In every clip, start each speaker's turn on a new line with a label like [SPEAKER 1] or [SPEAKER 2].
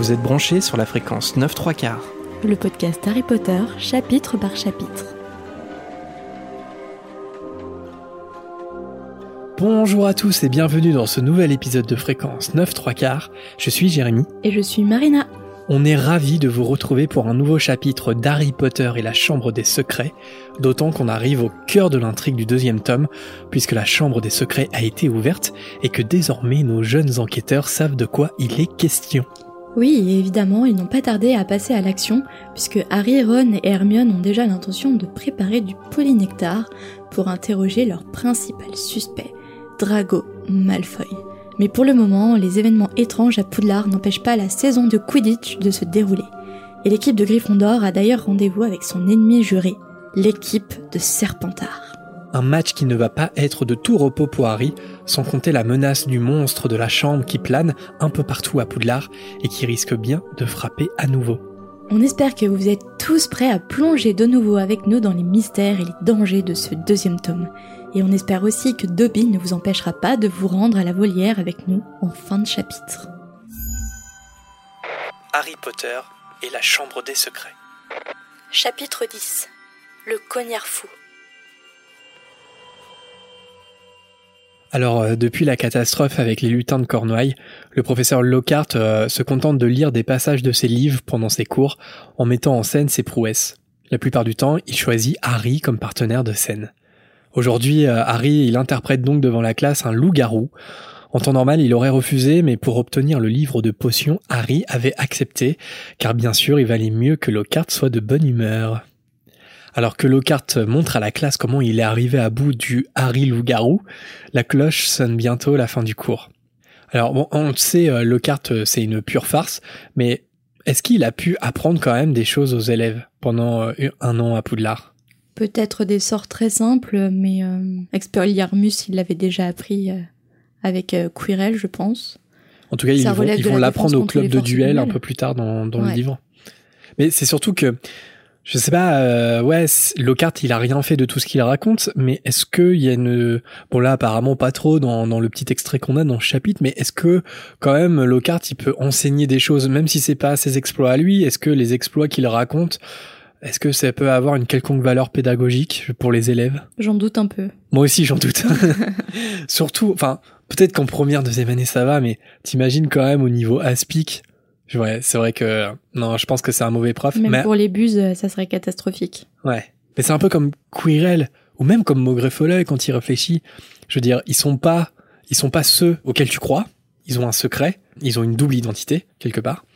[SPEAKER 1] Vous êtes branchés sur la fréquence 9 3 quarts.
[SPEAKER 2] Le podcast Harry Potter, chapitre par chapitre.
[SPEAKER 1] Bonjour à tous et bienvenue dans ce nouvel épisode de fréquence 9 3 quarts. Je suis Jérémy.
[SPEAKER 2] Et je suis Marina.
[SPEAKER 1] On est ravis de vous retrouver pour un nouveau chapitre d'Harry Potter et la Chambre des Secrets, d'autant qu'on arrive au cœur de l'intrigue du deuxième tome, puisque la Chambre des Secrets a été ouverte et que désormais nos jeunes enquêteurs savent de quoi il est question.
[SPEAKER 2] Oui, évidemment, ils n'ont pas tardé à passer à l'action, puisque Harry, Ron et Hermione ont déjà l'intention de préparer du polynectar pour interroger leur principal suspect, Drago Malfoy. Mais pour le moment, les événements étranges à Poudlard n'empêchent pas la saison de Quidditch de se dérouler. Et l'équipe de Gryffondor a d'ailleurs rendez-vous avec son ennemi juré, l'équipe de Serpentard.
[SPEAKER 1] Un match qui ne va pas être de tout repos pour Harry, sans compter la menace du monstre de la chambre qui plane un peu partout à Poudlard et qui risque bien de frapper à nouveau.
[SPEAKER 2] On espère que vous êtes tous prêts à plonger de nouveau avec nous dans les mystères et les dangers de ce deuxième tome. Et on espère aussi que Dobby ne vous empêchera pas de vous rendre à la volière avec nous en fin de chapitre.
[SPEAKER 1] Harry Potter et la Chambre des Secrets.
[SPEAKER 2] Chapitre 10 Le cognard fou.
[SPEAKER 1] Alors, euh, depuis la catastrophe avec les lutins de Cornouailles, le professeur Lockhart euh, se contente de lire des passages de ses livres pendant ses cours, en mettant en scène ses prouesses. La plupart du temps, il choisit Harry comme partenaire de scène. Aujourd'hui, euh, Harry, il interprète donc devant la classe un loup-garou. En temps normal, il aurait refusé, mais pour obtenir le livre de potions, Harry avait accepté, car bien sûr, il valait mieux que Lockhart soit de bonne humeur. Alors que Lockhart montre à la classe comment il est arrivé à bout du Harry loup-garou, la cloche sonne bientôt la fin du cours. Alors bon, on le sait, euh, Lockhart, euh, c'est une pure farce, mais est-ce qu'il a pu apprendre quand même des choses aux élèves pendant euh, un an à Poudlard?
[SPEAKER 2] Peut-être des sorts très simples, mais euh, Expelliarmus, il l'avait déjà appris avec Quirrell, je pense.
[SPEAKER 1] En tout cas, ils
[SPEAKER 2] Ça
[SPEAKER 1] vont, ils l'apprendre au club de duel un peu plus tard dans, dans le livre. Mais c'est surtout que, je sais pas, euh, ouais, Lockhart, il a rien fait de tout ce qu'il raconte, mais est-ce qu'il y a une... Bon là, apparemment pas trop dans, dans le petit extrait qu'on a dans ce chapitre, mais est-ce que quand même Lockhart, il peut enseigner des choses, même si c'est pas ses exploits à lui, est-ce que les exploits qu'il raconte, est-ce que ça peut avoir une quelconque valeur pédagogique pour les élèves?
[SPEAKER 2] J'en doute un peu.
[SPEAKER 1] moi aussi, j'en doute. Surtout, enfin, peut-être qu'en première, deuxième année, ça va, mais t'imagines quand même au niveau aspic. Ouais, c'est vrai que, non, je pense que c'est un mauvais prof.
[SPEAKER 2] Même
[SPEAKER 1] mais,
[SPEAKER 2] pour les buses, euh, ça serait catastrophique.
[SPEAKER 1] ouais. Mais c'est un peu comme Quirrell, ou même comme Maugrey Folleuil quand il réfléchit. Je veux dire, ils sont pas, ils sont pas ceux auxquels tu crois. Ils ont un secret. Ils ont une double identité, quelque part.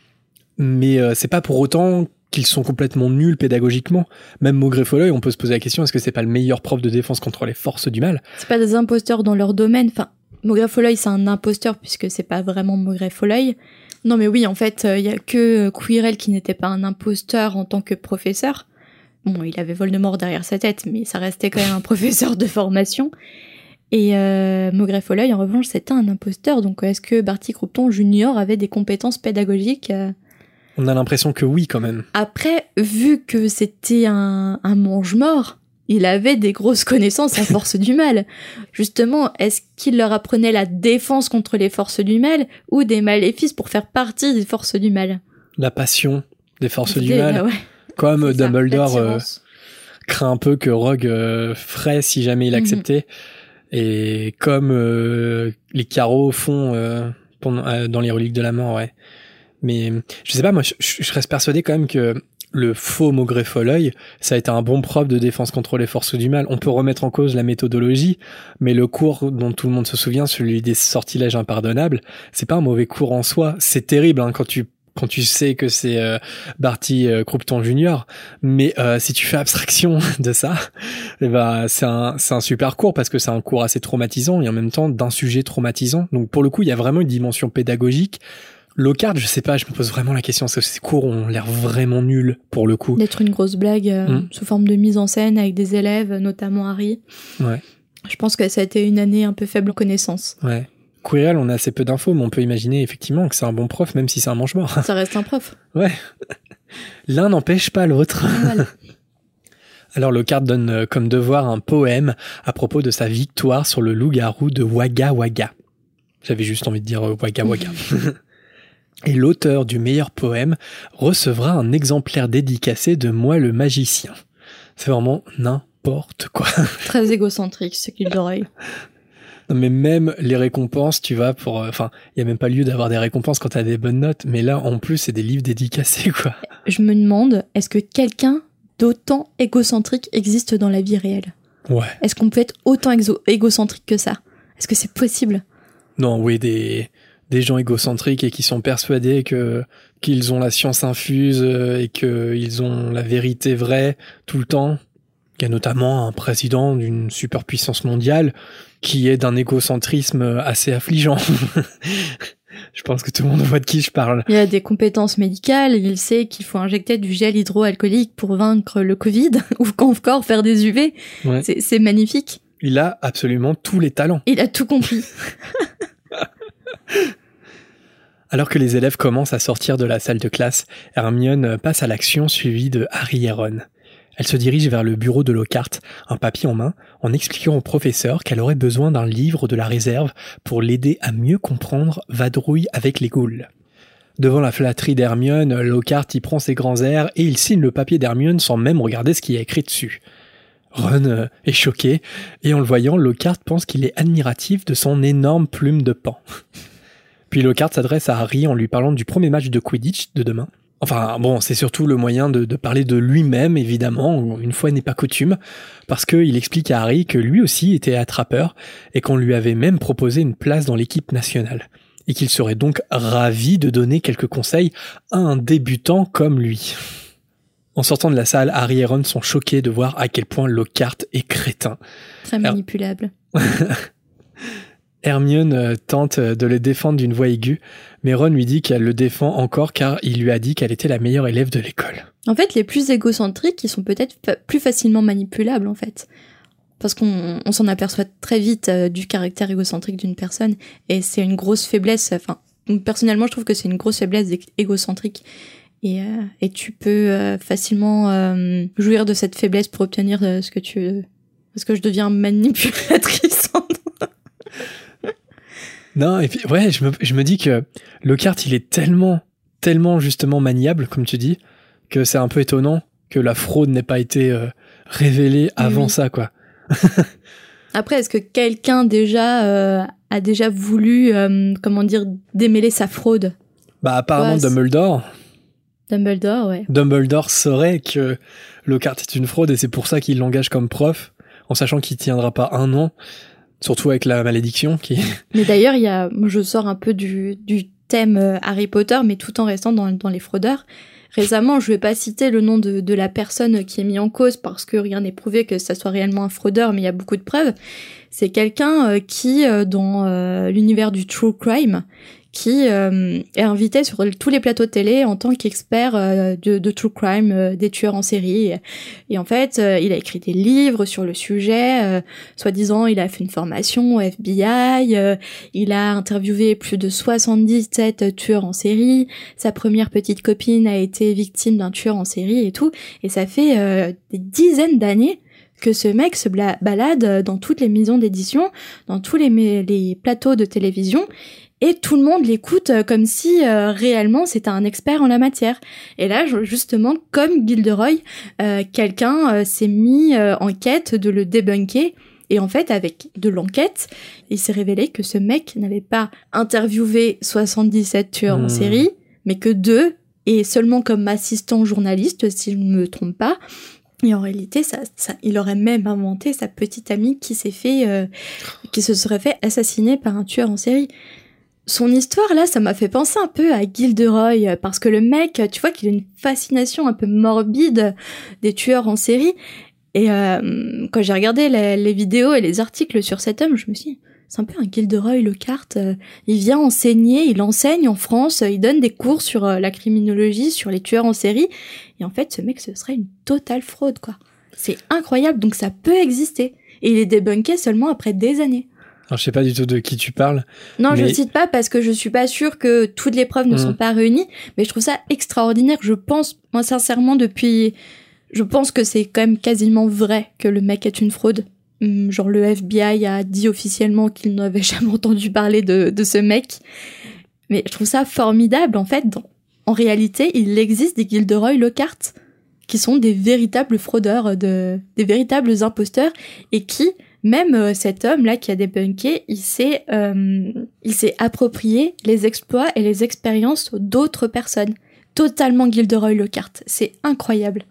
[SPEAKER 1] Mais euh, c'est pas pour autant qu'ils sont complètement nuls pédagogiquement. Même Maugrey Folleuil, on peut se poser la question, est-ce que c'est pas le meilleur prof de défense contre les forces du mal?
[SPEAKER 2] C'est pas des imposteurs dans leur domaine. Enfin, Maugrey Folleuil, c'est un imposteur puisque c'est pas vraiment Maugrey Folleuil. Non, mais oui, en fait, il y a que euh, Quirrell qui n'était pas un imposteur en tant que professeur. Bon, il avait Voldemort derrière sa tête, mais ça restait quand même un professeur de formation. Et euh, Maugrey Folleuil, en revanche, c'était un imposteur. Donc, est-ce que Barty Croupton Junior avait des compétences pédagogiques euh,
[SPEAKER 1] On a l'impression que oui, quand même.
[SPEAKER 2] Après, vu que c'était un, un mange-mort, il avait des grosses connaissances en force du mal. Justement, est-ce qu'il leur apprenait la défense contre les forces du mal ou des maléfices pour faire partie des forces du mal?
[SPEAKER 1] La passion des forces du mal.
[SPEAKER 2] ouais,
[SPEAKER 1] Comme Dumbledore euh, craint un peu que Rogue euh, ferait si jamais il
[SPEAKER 2] Mhm.
[SPEAKER 1] acceptait. Et comme euh, les carreaux font euh, pendant- dans les reliques de la mort, ouais. Mais je sais pas, moi, je reste persuadé quand même que le faux Maugrey Folleuil, ça a été un bon prof de défense contre les forces du mal. On peut remettre en cause la méthodologie, mais le cours dont tout le monde se souvient, celui des sortilèges impardonnables, c'est pas un mauvais cours en soi. C'est terrible hein, quand tu quand tu sais que c'est euh, Barty euh, Croupton Junior, mais euh, si tu fais abstraction de ça, eh ben c'est un c'est un super cours parce que c'est un cours assez traumatisant et en même temps d'un sujet traumatisant. Donc pour le coup, il y a vraiment une dimension pédagogique. Lockhart, je sais pas, je me pose vraiment la question parce que ces cours ont l'air vraiment nuls pour le coup.
[SPEAKER 2] D'être une grosse blague euh,
[SPEAKER 1] Mm.
[SPEAKER 2] sous forme de mise en scène avec des élèves, notamment Harry.
[SPEAKER 1] Ouais.
[SPEAKER 2] Je pense que ça a été une année un peu faible en connaissances.
[SPEAKER 1] Ouais. Quirrell, on a assez peu d'infos, mais on peut imaginer effectivement que c'est un bon prof, même si c'est un mange-mort.
[SPEAKER 2] Ça reste un prof.
[SPEAKER 1] Ouais. L'un n'empêche pas l'autre.
[SPEAKER 2] Voilà.
[SPEAKER 1] Alors Lockhart donne euh, comme devoir un poème à propos de sa victoire sur le loup-garou de Wagga Wagga. J'avais juste envie de dire euh, Wagga Wagga. Et l'auteur du meilleur poème recevra un exemplaire dédicacé de moi le magicien. C'est vraiment n'importe quoi.
[SPEAKER 2] Très égocentrique, ce qu'il l'oreille.
[SPEAKER 1] Non, mais même les récompenses, tu vois, pour, euh, enfin, il y a même pas lieu d'avoir des récompenses quand t'as des bonnes notes, mais là, en plus, c'est des livres dédicacés, quoi.
[SPEAKER 2] Je me demande, est-ce que quelqu'un d'autant égocentrique existe dans la vie réelle?
[SPEAKER 1] Ouais.
[SPEAKER 2] Est-ce qu'on peut être autant égocentrique que ça? Est-ce que c'est possible?
[SPEAKER 1] Non, oui, des, des gens égocentriques et qui sont persuadés que, qu'ils ont la science infuse euh, et qu'ils ont la vérité vraie tout le temps. Il y a notamment un président d'une superpuissance mondiale qui est d'un égocentrisme assez affligeant. je pense que tout le monde voit de qui je parle.
[SPEAKER 2] Il a des compétences médicales, il sait qu'il faut injecter du gel hydroalcoolique pour vaincre le Covid, ou encore faire des UV.
[SPEAKER 1] Ouais.
[SPEAKER 2] C'est- C'est magnifique.
[SPEAKER 1] Il a absolument tous les talents.
[SPEAKER 2] Il a tout compris.
[SPEAKER 1] Alors que les élèves commencent à sortir de la salle de classe, Hermione passe à l'action suivie de Harry et Ron. Elle se dirige vers le bureau de Lockhart, un papier en main, en expliquant au professeur qu'elle aurait besoin d'un livre de la réserve pour l'aider à mieux comprendre Vadrouille avec les ghouls. Devant la flatterie d'Hermione, Lockhart y prend ses grands airs et il signe le papier d'Hermione sans même regarder ce qui est écrit dessus. Ron euh, est choqué, et en le voyant, Lockhart pense qu'il est admiratif de son énorme plume de pan. Puis Lockhart s'adresse à Harry en lui parlant du premier match de Quidditch de demain. Enfin bon, c'est surtout le moyen de, de parler de lui-même, évidemment, une fois n'est pas coutume, parce qu'il explique à Harry que lui aussi était attrapeur et qu'on lui avait même proposé une place dans l'équipe nationale, et qu'il serait donc ravi de donner quelques conseils à un débutant comme lui. En sortant de la salle, Harry et Ron sont choqués de voir à quel point Lockhart est crétin.
[SPEAKER 2] Très manipulable.
[SPEAKER 1] Hermione euh, tente de le défendre d'une voix aiguë, mais Ron lui dit qu'elle le défend encore car il lui a dit qu'elle était la meilleure élève de l'école.
[SPEAKER 2] En fait, les plus égocentriques, ils sont peut-être plus facilement manipulables, en fait. Parce qu'on on s'en aperçoit très vite euh, du caractère égocentrique d'une personne, et c'est une grosse faiblesse. Enfin, personnellement, je trouve que c'est une grosse faiblesse égocentrique. Et, euh, tu peux euh, facilement euh, jouir de cette faiblesse pour obtenir euh, ce que tu veux. Parce que je deviens manipulatrice.
[SPEAKER 1] Non, et puis ouais, je me, je me dis que Lockhart, il est tellement, tellement justement maniable, comme tu dis, que c'est un peu étonnant que la fraude n'ait pas été euh, révélée avant
[SPEAKER 2] oui.
[SPEAKER 1] ça, quoi.
[SPEAKER 2] Après, est-ce que quelqu'un déjà euh, a déjà voulu, euh, comment dire, démêler sa fraude?
[SPEAKER 1] Bah apparemment
[SPEAKER 2] Ouais,
[SPEAKER 1] Dumbledore,
[SPEAKER 2] Dumbledore, ouais.
[SPEAKER 1] Dumbledore saurait que Lockhart est une fraude et c'est pour ça qu'il l'engage comme prof, en sachant qu'il tiendra pas un an, surtout avec la malédiction qui.
[SPEAKER 2] Mais d'ailleurs, il y a, je sors un peu du, thème euh, Harry Potter, mais tout en restant dans, les fraudeurs. Récemment, je vais pas citer le nom de, de la personne qui est mis en cause parce que rien n'est prouvé que ça soit réellement un fraudeur, mais il y a beaucoup de preuves. C'est quelqu'un euh, qui, euh, dans l'univers du true crime, qui euh, est invité sur tous les plateaux de télé en tant qu'expert euh, de, true crime, euh, des tueurs en série. Et en fait, euh, il a écrit des livres sur le sujet. Soi-disant, il a fait une formation au FBI. il a interviewé plus de 77 tueurs en série. Sa première petite copine a été victime d'un tueur en série et tout. Et ça fait des dizaines d'années que ce mec se balade dans toutes les maisons d'édition, dans tous les, les plateaux de télévision, et tout le monde l'écoute euh, comme si euh, réellement c'était un expert en la matière. Et là, justement, comme Gilderoy, euh, quelqu'un s'est mis en quête de le débunker. Et en fait, avec de l'enquête, il s'est révélé que ce mec n'avait pas interviewé 77 tueurs en
[SPEAKER 1] Hmm.
[SPEAKER 2] série, mais que deux, et seulement comme assistant journaliste, si je ne me trompe pas. Et en réalité, ça, ça, il aurait même inventé sa petite amie qui s'est fait, euh, qui se serait fait assassiner par un tueur en série. Son histoire, là, ça m'a fait penser un peu à Gilderoy, euh, parce que le mec, tu vois qu'il a une fascination un peu morbide des tueurs en série. Et euh, quand j'ai regardé les, vidéos et les articles sur cet homme, je me suis dit, c'est un peu un Gilderoy Lockhart. euh, il vient enseigner, il enseigne en France, euh, il donne des cours sur la criminologie, sur les tueurs en série. Et en fait, ce mec, ce serait une totale fraude, quoi. C'est incroyable, donc ça peut exister. Et il est débunké seulement après des années.
[SPEAKER 1] Alors, je sais pas du tout de qui tu parles.
[SPEAKER 2] Non, je le cite pas parce que je suis pas sûre que toutes les preuves ne sont pas réunies, mais je trouve ça extraordinaire. Je pense, moi sincèrement, depuis, je pense que c'est quand même quasiment vrai que le mec est une fraude. Hum, Genre le FBI a dit officiellement qu'il n'avait jamais entendu parler de, de ce mec. Mais je trouve ça formidable, en fait. En réalité, il existe des Gilderoy Lockhart qui sont des véritables fraudeurs, de, des véritables imposteurs, et qui, même euh, cet homme-là qui a débunké, il s'est, euh, il s'est approprié les exploits et les expériences d'autres personnes. Totalement Gilderoy Lockhart. C'est incroyable.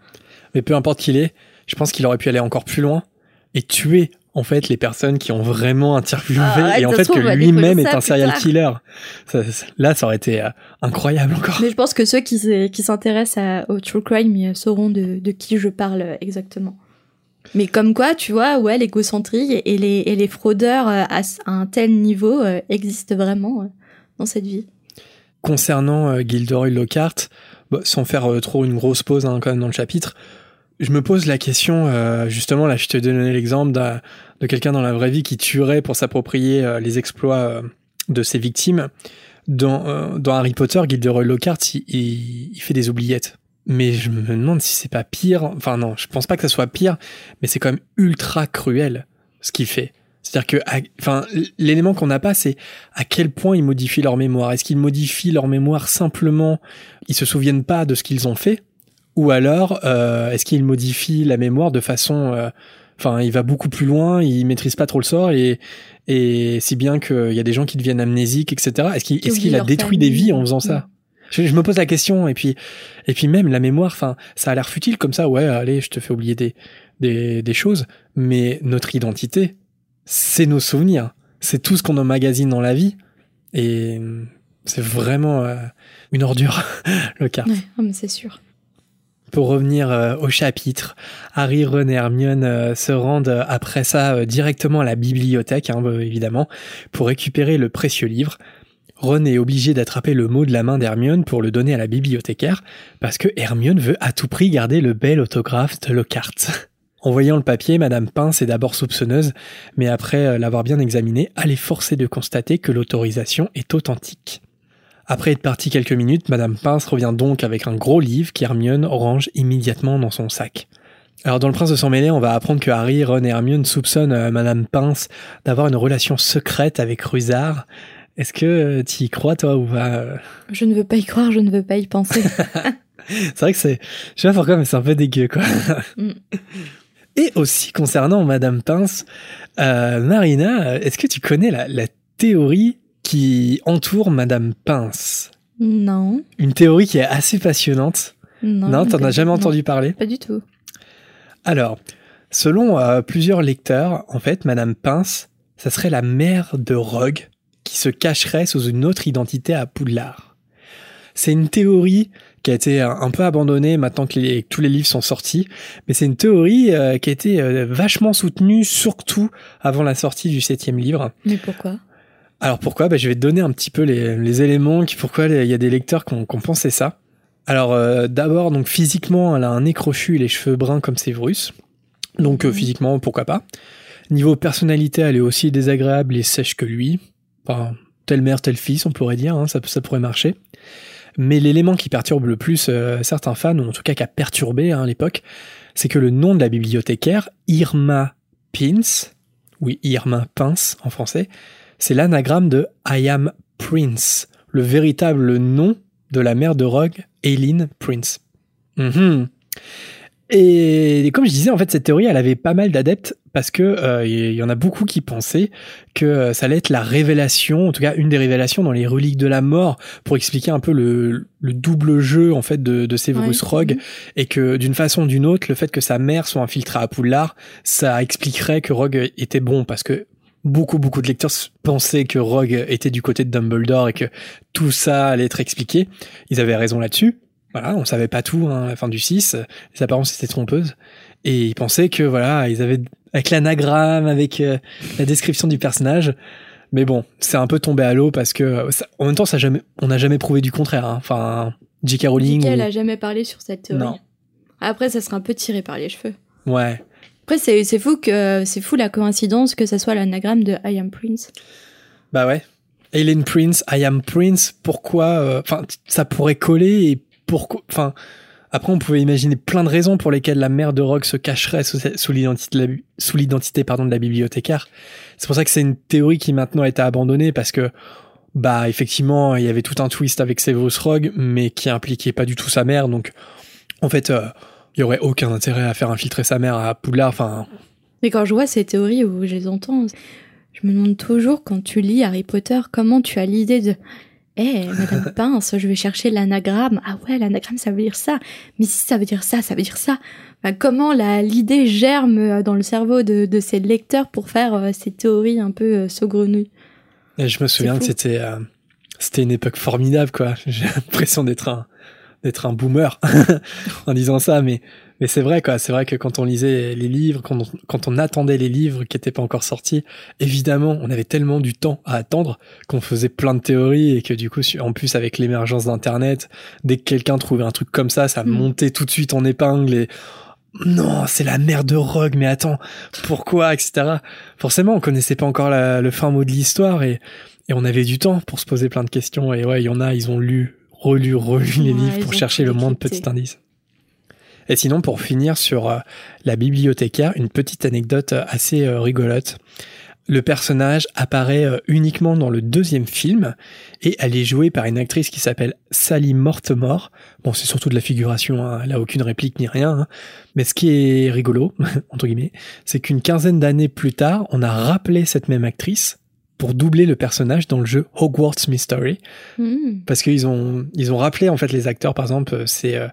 [SPEAKER 1] Mais peu importe qui il est, je pense qu'il aurait pu aller encore plus loin et tuer en fait les personnes qui ont vraiment interviewé
[SPEAKER 2] Ah,
[SPEAKER 1] et en fait
[SPEAKER 2] trouve,
[SPEAKER 1] que lui-même est un serial
[SPEAKER 2] tard.
[SPEAKER 1] killer. Ça- ça- là, ça aurait été euh, incroyable encore.
[SPEAKER 2] Mais je pense que ceux qui, s'intéressent au true crime sauront de, de qui je parle exactement. Mais comme quoi, tu vois, ouais, l'égocentrie et les, fraudeurs euh, à, un tel niveau euh, existent vraiment euh, dans cette vie.
[SPEAKER 1] Concernant Gilderoy Lockhart, bah, sans faire trop une grosse pause hein, quand même dans le chapitre, je me pose la question, justement, là je te donnais l'exemple de quelqu'un dans la vraie vie qui tuerait pour s'approprier les exploits de ses victimes. Dans, Harry Potter, Gilderoy Lockhart, il fait des oubliettes. Mais je me demande si c'est pas pire. Enfin non, je pense pas que ça soit pire, mais c'est quand même ultra cruel ce qu'il fait. C'est-à-dire que, à- enfin, l'élément qu'on n'a pas, c'est à quel point ils modifient leur mémoire. Est-ce qu'ils modifient leur mémoire simplement, ils se souviennent pas de ce qu'ils ont fait, ou alors euh, est-ce qu'ils modifient la mémoire de façon, euh, enfin, il va beaucoup plus loin, il maîtrise pas trop le sort et et si bien qu'il y a des gens qui deviennent amnésiques, etc. Est-ce qu'il
[SPEAKER 2] oublient
[SPEAKER 1] a détruit des vies en faisant ça? Je, je me pose la question et puis et puis même la mémoire, enfin, ça a l'air futile comme ça. Ouais, allez, je te fais oublier des des, des choses, mais notre identité, c'est nos souvenirs, c'est tout ce qu'on emmagasine dans la vie et c'est vraiment euh, une ordure le cas.
[SPEAKER 2] Ouais, ah, mais c'est sûr.
[SPEAKER 1] Pour revenir euh, au chapitre, Harry, Ron et Hermione euh, se rendent après ça directement à la bibliothèque, hein, évidemment, pour récupérer le précieux livre. Ron est obligé d'attraper le mot de la main d'Hermione pour le donner à la bibliothécaire, parce que Hermione veut à tout prix garder le bel autographe de Lockhart. En voyant le papier, Madame Pince est d'abord soupçonneuse, mais après euh, l'avoir bien examiné, elle est forcée de constater que l'autorisation est authentique. Après être partie quelques minutes, Madame Pince revient donc avec un gros livre qu'Hermione range immédiatement dans son sac. Alors dans Le Prince de sang mêlé, on va apprendre que Harry, Ron et Hermione soupçonnent euh, Madame Pince d'avoir une relation secrète avec Rusard. Est-ce que tu y crois toi ou pas euh?
[SPEAKER 2] Je ne veux pas y croire, je ne veux pas y penser.
[SPEAKER 1] C'est vrai que c'est, je sais pas pourquoi, mais c'est un peu dégueu quoi.
[SPEAKER 2] Mm.
[SPEAKER 1] Et aussi concernant Madame Pince, euh, Marina, euh, est-ce que tu connais la, la théorie qui entoure Madame Pince?
[SPEAKER 2] Non,
[SPEAKER 1] Une théorie qui est assez passionnante.
[SPEAKER 2] non.
[SPEAKER 1] non, t'en as jamais
[SPEAKER 2] non,
[SPEAKER 1] entendu parler?
[SPEAKER 2] Pas du tout.
[SPEAKER 1] Alors, selon euh, plusieurs lecteurs, en fait, Madame Pince, ça serait la mère de Rogue qui se cacherait sous une autre identité à Poudlard. C'est une théorie qui a été un un peu abandonnée maintenant que, les- que tous les livres sont sortis, mais c'est une théorie euh, qui a été euh, vachement soutenue, surtout avant la sortie du septième livre.
[SPEAKER 2] Mais pourquoi?
[SPEAKER 1] Alors pourquoi? Bah, Je vais te donner un petit peu les, les éléments qui pourquoi il y a des lecteurs qui ont, pensé ça. Alors euh, d'abord, donc physiquement, elle a un nez crochu et les cheveux bruns comme Séverus. Donc euh,
[SPEAKER 2] Mhm.
[SPEAKER 1] physiquement, pourquoi pas? Niveau personnalité, elle est aussi désagréable et sèche que lui. Enfin, telle mère, tel fils, on pourrait dire, hein, ça, pourrait marcher. Mais l'élément qui perturbe le plus euh, certains fans, ou en tout cas qui a perturbé hein, à l'époque, c'est que le nom de la bibliothécaire, Irma Pins, oui, Irma Pince en français, c'est l'anagramme de I am Prince, le véritable nom de la mère de Rogue, Aileen Prince. Mhm. Et comme je disais, en fait, cette théorie, elle avait pas mal d'adeptes parce que euh, il y en a beaucoup qui pensaient que euh, ça allait être la révélation, en tout cas une des révélations dans les reliques de la mort, pour expliquer un peu le, le double jeu en fait de, de Severus
[SPEAKER 2] Ouais.
[SPEAKER 1] Rogue, et que d'une façon ou d'une autre, le fait que sa mère soit infiltrée à Poudlard, ça expliquerait que Rogue était bon parce que beaucoup beaucoup de lecteurs pensaient que Rogue était du côté de Dumbledore et que tout ça allait être expliqué. Ils avaient raison là-dessus. Voilà, on savait pas tout hein, à la fin du 6, les apparences étaient trompeuses et ils pensaient que voilà, ils avaient avec l'anagramme, avec euh, la description du personnage. Mais bon, c'est un peu tombé à l'eau parce que euh, ça- en même temps, ça jamais, on n'a jamais prouvé du contraire. hein. Enfin, J.K. Rowling.
[SPEAKER 2] J.K.
[SPEAKER 1] ou-
[SPEAKER 2] elle a jamais parlé sur cette théorie.
[SPEAKER 1] Non.
[SPEAKER 2] Après, ça serait un peu tiré par les cheveux.
[SPEAKER 1] Ouais.
[SPEAKER 2] Après, c'est fou que c'est fou la coïncidence que ça soit l'anagramme de I am Prince.
[SPEAKER 1] Bah ouais. Aileen Prince, I am Prince. Pourquoi euh, Enfin, ça pourrait coller et pourquoi Enfin, après, on pouvait imaginer plein de raisons pour lesquelles la mère de Rogue se cacherait sous, l'identité, de la bibliothécaire. C'est pour ça que c'est une théorie qui maintenant a été abandonnée parce que bah effectivement, il y avait tout un twist avec Severus Rogue, mais qui impliquait pas du tout sa mère. Donc, en fait, euh, il y aurait aucun intérêt à faire infiltrer sa mère à Poudlard. Enfin,
[SPEAKER 2] Mais quand je vois ces théories où je les entends, je me demande toujours quand tu lis Harry Potter, comment tu as l'idée de Eh, Madame Pince, je vais chercher l'anagramme. Ah ouais, l'anagramme, ça veut dire ça. Mais si ça veut dire ça, ça veut dire ça. Enfin, comment la- l'idée germe euh, dans le cerveau de, de ces lecteurs pour faire euh, ces théories un peu euh, saugrenues?
[SPEAKER 1] Et je me souviens que c'était euh, c'était une époque formidable, quoi. J'ai l'impression d'être un d'être un boomer en disant ça, mais mais c'est vrai, quoi. C'est vrai que quand on lisait les livres, quand on, quand on attendait les livres qui n'étaient pas encore sortis, évidemment, on avait tellement du temps à attendre qu'on faisait plein de théories et que du coup, en plus avec l'émergence d'Internet, dès que quelqu'un trouvait un truc comme ça, ça
[SPEAKER 2] Mm.
[SPEAKER 1] montait tout de suite en épingle et non, c'est la mère de Rogue, mais attends, pourquoi, etc. Forcément, on connaissait pas encore la- le fin mot de l'histoire et, et on avait du temps pour se poser plein de questions. Et ouais, il y en a, ils ont lu, relu, relu les livres pour chercher le moindre
[SPEAKER 2] décrypté.
[SPEAKER 1] petit indice. Et sinon, pour finir sur euh, la bibliothécaire, une petite anecdote euh, assez euh, rigolote. Le personnage apparaît uniquement dans le deuxième film et elle est jouée par une actrice qui s'appelle Sally Mortemore. Bon, c'est surtout de la figuration, hein, elle a aucune réplique ni rien. hein. Mais ce qui est rigolo, entre guillemets, c'est qu'une quinzaine d'années plus tard, on a rappelé cette même actrice pour doubler le personnage dans le jeu Hogwarts Mystery
[SPEAKER 2] Hmm.
[SPEAKER 1] parce qu'ils ont ils ont rappelé en fait les acteurs par exemple c'est euh,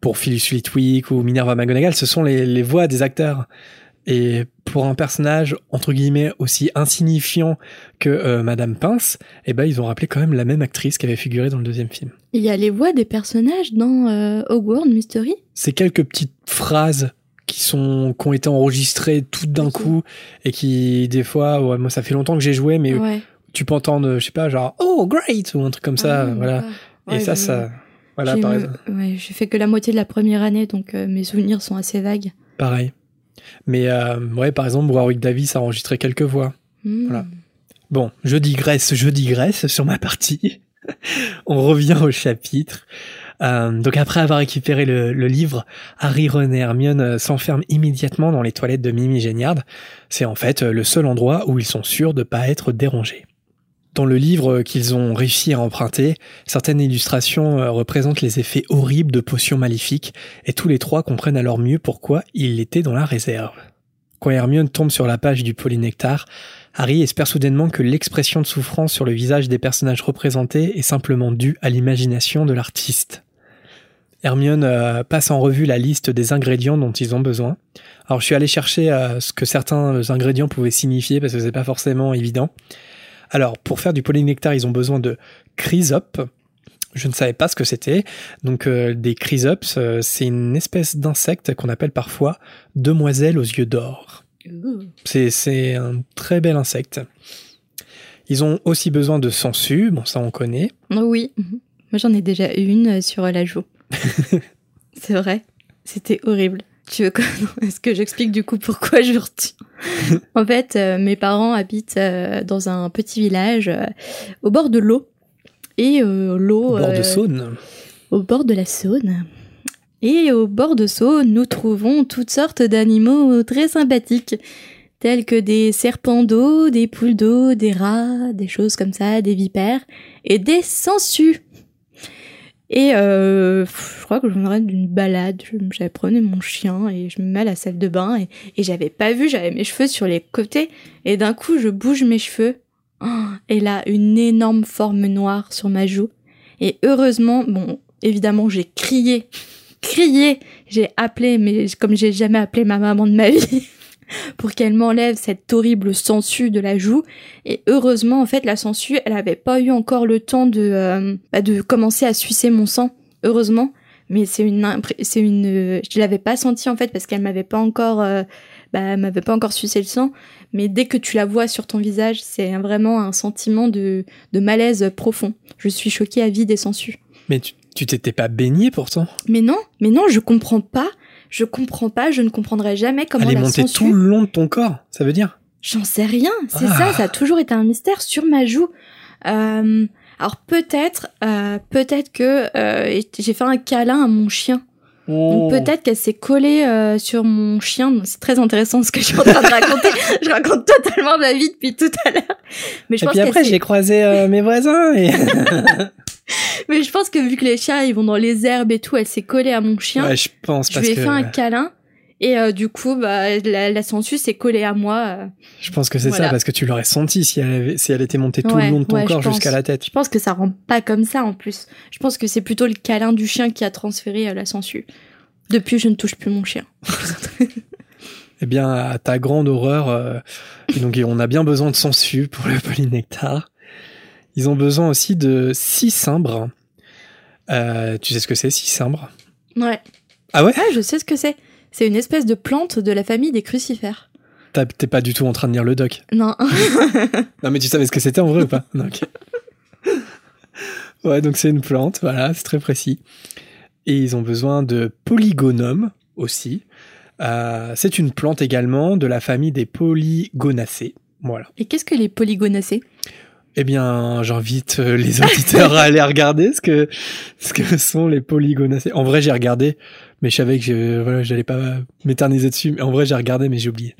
[SPEAKER 1] pour Phyllis Flitwick ou Minerva McGonagall ce sont les, les voix des acteurs. Et pour un personnage entre guillemets aussi insignifiant que euh, Madame Pince eh ben ils ont rappelé quand même la même actrice qui avait figuré dans le deuxième film.
[SPEAKER 2] Il y a les voix des personnages dans euh, Hogwarts Mystery?
[SPEAKER 1] C'est quelques petites phrases qui sont qui ont été enregistrées tout d'un coup et qui des fois ouais, moi ça fait longtemps que j'ai joué mais
[SPEAKER 2] Ouais.
[SPEAKER 1] tu peux entendre je sais pas genre oh great! ou un truc comme ça
[SPEAKER 2] Ah,
[SPEAKER 1] voilà. et ça ça voilà par exemple
[SPEAKER 2] Ouais, j'ai fait que la moitié de la première année, donc euh, mes souvenirs sont assez vagues.
[SPEAKER 1] Pareil. Mais euh, ouais, par exemple, Warwick Davis a enregistré quelques voix.
[SPEAKER 2] Hmm.
[SPEAKER 1] Voilà. Bon, je digresse, je digresse sur ma partie. On revient au chapitre. Euh, donc après avoir récupéré le, le livre, Harry, Ron et Hermione euh, s'enferment immédiatement dans les toilettes de Mimi Géniard. C'est en fait euh, le seul endroit où ils sont sûrs de pas être dérangés. Dans le livre qu'ils ont réussi à emprunter, certaines illustrations euh, représentent les effets horribles de potions maléfiques, et tous les trois comprennent alors mieux pourquoi ils étaient dans la réserve. Quand Hermione tombe sur la page du polynectar, Harry espère soudainement que l'expression de souffrance sur le visage des personnages représentés est simplement due à l'imagination de l'artiste. Hermione euh, passe en revue la liste des ingrédients dont ils ont besoin. Alors je suis allé chercher euh, ce que certains ingrédients pouvaient signifier parce que c'est pas forcément évident. Alors pour faire du polynectar, ils ont besoin de chrysops. Je ne savais pas ce que c'était. Donc euh, des chrysops, euh, c'est une espèce d'insecte qu'on appelle parfois demoiselle aux yeux d'or. C'est, c'est un très bel insecte. Ils ont aussi besoin de sangsues, bon ça on connaît.
[SPEAKER 2] Oh oui, moi j'en ai déjà une euh, sur la joue. C'est vrai, c'était horrible. Tu veux que... Est-ce que j'explique du coup pourquoi je retiens En fait, euh, mes parents habitent euh, dans un petit village euh, au bord de l'eau. Et l'eau...
[SPEAKER 1] Au bord de Saône.
[SPEAKER 2] au bord de la Saône. Et au bord de Saône, nous trouvons toutes sortes d'animaux très sympathiques, tels que des serpents d'eau, des poules d'eau, des rats, des choses comme ça, des vipères, et des sangsues. Et euh, je crois que je venais d'une balade, j'avais prenais mon chien et je me mets à la salle de bain et, et j'avais pas vu, j'avais mes cheveux sur les côtés et d'un coup je bouge mes cheveux. Oh, et là une énorme forme noire sur ma joue. Et heureusement, bon, évidemment, j'ai crié, crié, j'ai appelé, mais comme j'ai jamais appelé ma maman de ma vie, pour qu'elle m'enlève cette horrible sangsue de la joue. Et heureusement, en fait, la sangsue, elle avait pas eu encore le temps de, euh, bah, de commencer à sucer mon sang. Heureusement. Mais c'est une, c'est une, euh, je l'avais pas senti en fait parce qu'elle m'avait pas encore, euh, bah, m'avait pas encore sucé le sang. Mais dès que tu la vois sur ton visage, c'est vraiment un sentiment de, de malaise profond. Je suis choquée à vie des sangsues.
[SPEAKER 1] Mais tu, tu t'étais pas baigné pourtant
[SPEAKER 2] Mais non, mais non, je comprends pas. Je comprends pas, je ne comprendrai jamais comment
[SPEAKER 1] Elle est
[SPEAKER 2] la
[SPEAKER 1] montée tout le long de ton corps, ça veut dire?
[SPEAKER 2] J'en sais rien, c'est
[SPEAKER 1] Ah.
[SPEAKER 2] ça, ça a toujours été un mystère sur ma joue. Euh, alors peut-être, euh, peut-être que euh, j'ai fait un câlin à mon chien Donc peut-être qu'elle s'est collée euh, sur mon chien. C'est très intéressant ce que je suis en train de raconter. je raconte totalement ma vie depuis tout à l'heure.
[SPEAKER 1] Mais je et puis après, j'ai croisé mes voisins. Et...
[SPEAKER 2] Mais je pense que vu que les chiens ils vont dans les herbes et tout, elle s'est collée à mon chien.
[SPEAKER 1] Ouais, je pense.
[SPEAKER 2] Je lui ai fait un câlin. Et euh, du coup, bah, la, la sangsue s'est collée à moi. Euh.
[SPEAKER 1] Je pense que c'est ça, parce que tu l'aurais senti si elle, avait, si elle était montée tout le long de ton corps jusqu'à la tête.
[SPEAKER 2] Je pense que ça rend pas comme ça en plus. Je pense que c'est plutôt le câlin du chien qui a transféré à la sangsue. Depuis, je ne touche plus mon chien.
[SPEAKER 1] eh bien, à ta grande horreur, euh, donc on a bien besoin de sangsue pour le polynectar. Ils ont besoin aussi de six cimbres. Euh, tu sais ce que c'est, six cimbres
[SPEAKER 2] Ouais.
[SPEAKER 1] Ah ouais
[SPEAKER 2] Ah, je sais ce que c'est. C'est une espèce de plante de la famille des crucifères.
[SPEAKER 1] T'es pas du tout en train de lire le doc
[SPEAKER 2] Non.
[SPEAKER 1] non, mais tu savais ce que c'était en vrai ou pas Ouais, donc c'est une plante, voilà, c'est très précis. Et ils ont besoin de polygonum aussi. Euh, c'est une plante également de la famille des polygonacées. Voilà.
[SPEAKER 2] Et qu'est-ce que les polygonacées?
[SPEAKER 1] Eh bien, j'invite euh, les auditeurs à aller regarder ce que ce que sont les polygonacées. En vrai, j'ai regardé, mais je savais que je, voilà, j'allais pas m'éterniser dessus. Mais en vrai, j'ai regardé, mais j'ai oublié.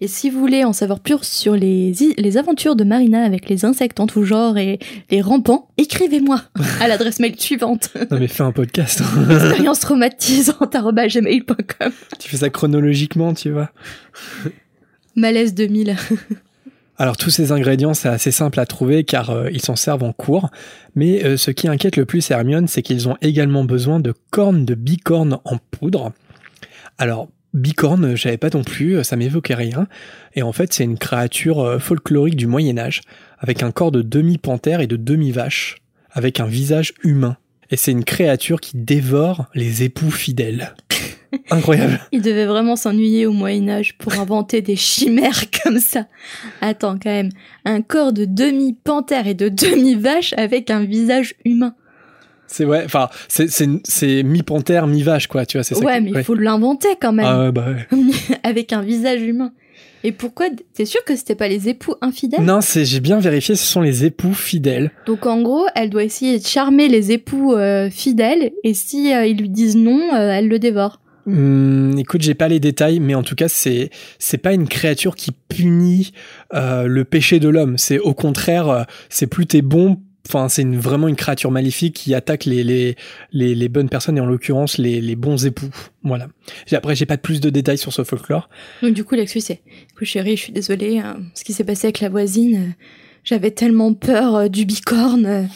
[SPEAKER 2] Et si vous voulez en savoir plus sur les, les aventures de Marina avec les insectes en tout genre et les rampants, écrivez-moi à l'adresse mail suivante.
[SPEAKER 1] non mais fais un podcast.
[SPEAKER 2] Expérience traumatisante gmail.com.
[SPEAKER 1] Tu fais ça chronologiquement, tu vois.
[SPEAKER 2] Malaise 2000.
[SPEAKER 1] Alors tous ces ingrédients, c'est assez simple à trouver car euh, ils s'en servent en cours, mais euh, ce qui inquiète le plus Hermione, c'est qu'ils ont également besoin de cornes de bicorne en poudre. Alors bicorne, j'avais pas non plus, ça m'évoquait rien, et en fait c'est une créature euh, folklorique du Moyen Âge, avec un corps de demi-panthère et de demi-vache, avec un visage humain. Et c'est une créature qui dévore les époux fidèles. Incroyable.
[SPEAKER 2] Il devait vraiment s'ennuyer au Moyen Âge pour inventer des chimères comme ça. Attends quand même, un corps de demi-panthère et de demi-vache avec un visage humain.
[SPEAKER 1] C'est ouais, enfin c'est mi-panthère, mi-vache quoi, tu vois.
[SPEAKER 2] C'est ouais, mais il faut l'inventer quand même.
[SPEAKER 1] Ah ouais, bah ouais.
[SPEAKER 2] avec un visage humain. Et pourquoi T'es sûr que c'était pas les époux infidèles?
[SPEAKER 1] Non, c'est j'ai bien vérifié, ce sont les époux fidèles.
[SPEAKER 2] Donc en gros, elle doit essayer de charmer les époux euh, fidèles, et si euh, ils lui disent non, euh, elle le dévore.
[SPEAKER 1] Hum, écoute, j'ai pas les détails, mais en tout cas, c'est c'est pas une créature qui punit euh, le péché de l'homme. C'est au contraire, euh, c'est plus t'es bon. Enfin, c'est vraiment une créature maléfique qui attaque les les les, bonnes personnes et en l'occurrence les, les bons époux. Voilà. Après, j'ai pas plus de détails sur ce folklore.
[SPEAKER 2] Donc du coup, l'excuse c'est, écoute chérie, je suis désolée. Hein, ce qui s'est passé avec la voisine. Euh, j'avais tellement peur du bicorne.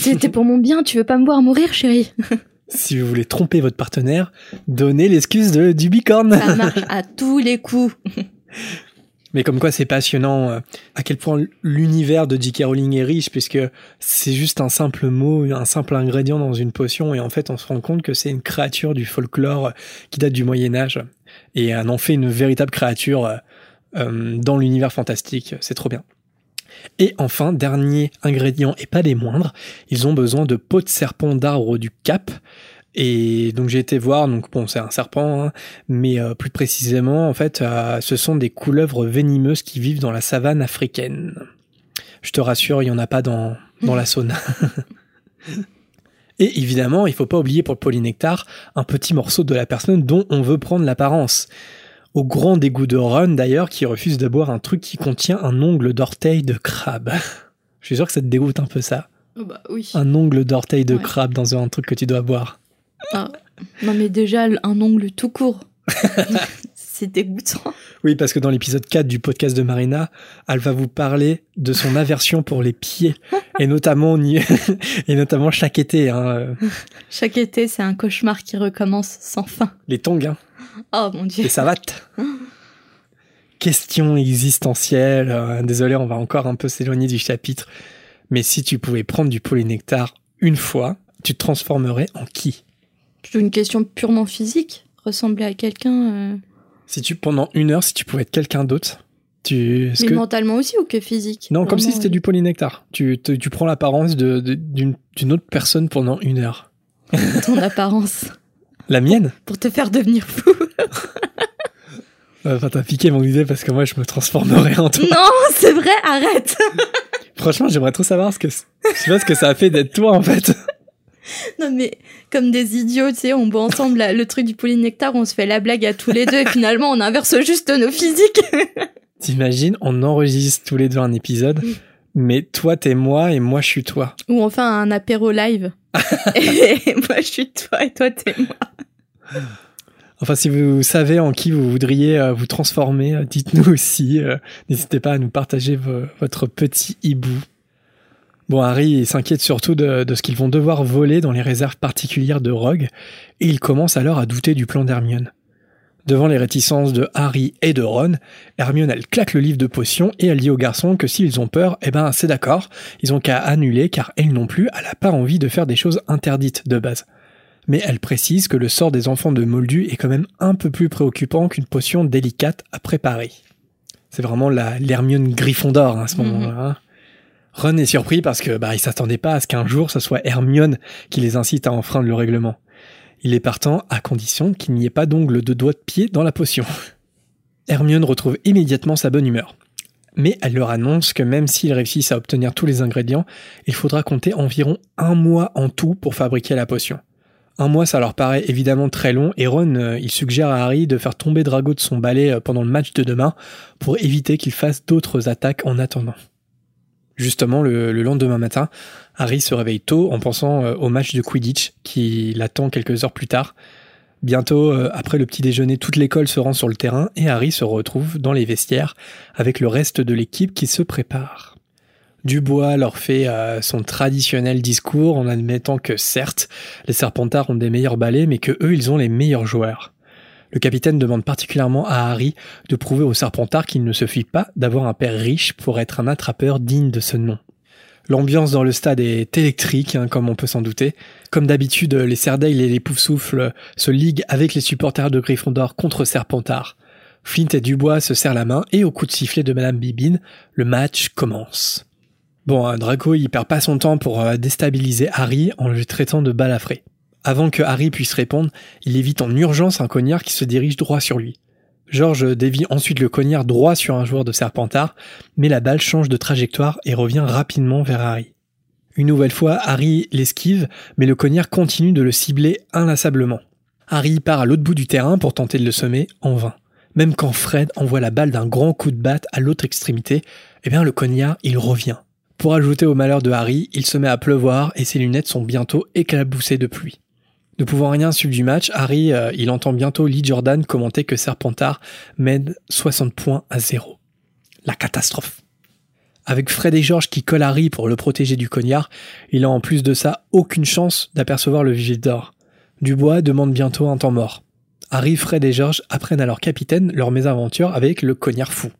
[SPEAKER 2] C'était pour mon bien. Tu veux pas me voir mourir, chérie?
[SPEAKER 1] si vous voulez tromper votre partenaire, donnez l'excuse de, du bicorne.
[SPEAKER 2] Ça marche à tous les coups.
[SPEAKER 1] Mais comme quoi c'est passionnant euh, à quel point l'univers de J.K. Rowling est riche puisque c'est juste un simple mot, un simple ingrédient dans une potion et en fait on se rend compte que c'est une créature du folklore qui date du Moyen Âge et en fait une véritable créature euh, euh, dans l'univers fantastique. C'est trop bien. Et enfin, dernier ingrédient et pas des moindres, ils ont besoin de peau de serpent d'arbre du Cap. Et donc j'ai été voir, donc bon c'est un serpent, hein, mais euh, plus précisément en fait euh, ce sont des couleuvres venimeuses qui vivent dans la savane africaine. Je te rassure, il y en a pas dans, dans la sauna. Et évidemment, il faut pas oublier pour le polynectar un petit morceau de la personne dont on veut prendre l'apparence au grand dégoût de Ron d'ailleurs, qui refuse de boire un truc qui contient un ongle d'orteil de crabe. Je suis sûr que ça te dégoûte un peu ça.
[SPEAKER 2] Oh bah oui.
[SPEAKER 1] Un ongle d'orteil de crabe dans un truc que tu dois boire.
[SPEAKER 2] Ah. Non mais déjà, un ongle tout court. c'est dégoûtant.
[SPEAKER 1] Oui, parce que dans l'épisode 4 du podcast de Marina, elle va vous parler de son aversion pour les pieds. et notamment, et notamment chaque été. Hein.
[SPEAKER 2] Chaque été, c'est un cauchemar qui recommence sans fin.
[SPEAKER 1] Les tongs, hein.
[SPEAKER 2] Oh mon dieu.
[SPEAKER 1] Les savates. Question existentielle. Euh, désolé, on va encore un peu s'éloigner du chapitre. Mais si tu pouvais prendre du polynectar une fois, tu te transformerais en qui?
[SPEAKER 2] C'est une question purement physique. Ressembler à quelqu'un. Euh.
[SPEAKER 1] Si tu, pendant une heure, si tu pouvais être quelqu'un d'autre, tu.
[SPEAKER 2] Mais mentalement aussi ou que physique?
[SPEAKER 1] Non, comme si c'était du polynectar. Tu, tu prends l'apparence d'une autre personne pendant une heure.
[SPEAKER 2] Ton apparence.
[SPEAKER 1] La mienne?
[SPEAKER 2] Pour te faire devenir fou.
[SPEAKER 1] Enfin, t'as piqué mon idée parce que moi, je me transformerais en toi.
[SPEAKER 2] Non, c'est vrai, arrête.
[SPEAKER 1] Franchement, j'aimerais trop savoir ce que, je sais pas ce que ça a fait d'être toi, en fait.
[SPEAKER 2] Non mais comme des idiots, tu sais, on boit ensemble le truc du polynectar, on se fait la blague à tous les deux et finalement on inverse juste nos physiques.
[SPEAKER 1] T'imagines, on enregistre tous les deux un épisode, mais toi t'es moi et moi je suis toi.
[SPEAKER 2] Ou enfin un apéro live. et moi je suis toi et toi t'es moi.
[SPEAKER 1] Enfin, si vous savez en qui vous voudriez euh, vous transformer, euh, dites-nous aussi. Euh, n'hésitez pas à nous partager votre petit hibou. Bon, Harry s'inquiète surtout de, ce qu'ils vont devoir voler dans les réserves particulières de Rogue, et il commence alors à douter du plan d'Hermione. Devant les réticences de Harry et de Ron, Hermione elle claque le livre de potions et elle dit aux garçons que s'ils ont peur, eh ben c'est d'accord, ils ont qu'à annuler car elle non plus, elle n'a pas envie de faire des choses interdites de base. Mais elle précise que le sort des enfants de Moldu est quand même un peu plus préoccupant qu'une potion délicate à préparer. C'est vraiment la l'Hermione Gryffondor hein, à ce mhm. moment-là. Hein. Ron est surpris parce que bah il s'attendait pas à ce qu'un jour ce soit Hermione qui les incite à enfreindre le règlement. Il est partant à condition qu'il n'y ait pas d'ongle de doigt de pied dans la potion. Hermione retrouve immédiatement sa bonne humeur. Mais elle leur annonce que même s'ils réussissent à obtenir tous les ingrédients, il faudra compter environ un mois en tout pour fabriquer la potion. Un mois, ça leur paraît évidemment très long, et Ron, euh, il suggère à Harry de faire tomber Drago de son balai euh, pendant le match de demain pour éviter qu'il fasse d'autres attaques en attendant. Justement, le, lendemain matin, Harry se réveille tôt en pensant euh, au match de Quidditch qui l'attend quelques heures plus tard. Bientôt, euh, après le petit déjeuner, toute l'école se rend sur le terrain et Harry se retrouve dans les vestiaires avec le reste de l'équipe qui se prépare. Dubois leur fait euh, son traditionnel discours en admettant que certes, les Serpentards ont des meilleurs balais, mais que eux, ils ont les meilleurs joueurs. Le capitaine demande particulièrement à Harry de prouver au Serpentard qu'il ne suffit pas d'avoir un père riche pour être un attrapeur digne de ce nom. L'ambiance dans le stade est électrique, hein, comme on peut s'en douter. Comme d'habitude, les Serdale et les Poufsouffles se liguent avec les supporters de Gryffondor contre Serpentard. Flint et Dubois se serrent la main et au coup de sifflet de Madame Bibine, le match commence. Bon, un Draco, il perd pas son temps pour euh, déstabiliser Harry en le traitant de balafré. Avant que Harry puisse répondre, il évite en urgence un cognard qui se dirige droit sur lui. George dévie ensuite le cognard droit sur un joueur de Serpentard, mais la balle change de trajectoire et revient rapidement vers Harry. Une nouvelle fois, Harry l'esquive, mais le cognard continue de le cibler inlassablement. Harry part à l'autre bout du terrain pour tenter de le semer, en vain. Même quand Fred envoie la balle d'un grand coup de batte à l'autre extrémité, eh bien le cognard, il revient. Pour ajouter au malheur de Harry, il se met à pleuvoir et ses lunettes sont bientôt éclaboussées de pluie. Ne pouvant rien suivre du match, Harry, euh, il entend bientôt Lee Jordan commenter que Serpentard mène 60 points à zéro. La catastrophe. Avec Fred et George qui collent Harry pour le protéger du cognard, il a en plus de ça aucune chance d'apercevoir le vigile d'or. Dubois demande bientôt un temps mort. Harry, Fred et George apprennent à leur capitaine leur mésaventure avec le cognard fou.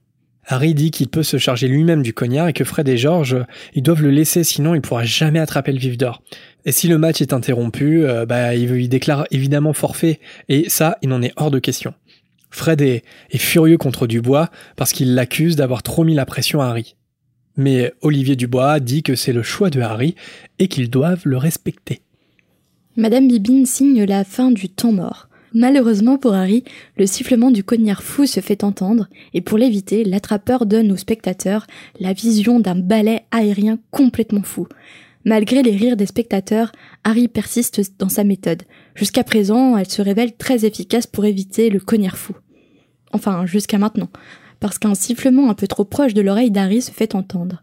[SPEAKER 1] Harry dit qu'il peut se charger lui-même du cognard et que Fred et George, ils doivent le laisser sinon il pourra jamais attraper le vif d'or. Et si le match est interrompu, euh, bah, il, déclare évidemment forfait, et ça, il en est hors de question. Fred est, est furieux contre Dubois parce qu'il l'accuse d'avoir trop mis la pression à Harry. Mais Olivier Dubois dit que c'est le choix de Harry et qu'ils doivent le respecter.
[SPEAKER 2] Madame Bibine signe la fin du temps mort. Malheureusement pour Harry, le sifflement du cognard fou se fait entendre, et pour l'éviter, l'attrapeur donne aux spectateurs la vision d'un ballet aérien complètement fou. Malgré les rires des spectateurs, Harry persiste dans sa méthode. Jusqu'à présent, elle se révèle très efficace pour éviter le cognard fou. Enfin, jusqu'à maintenant, parce qu'un sifflement un peu trop proche de l'oreille d'Harry se fait entendre.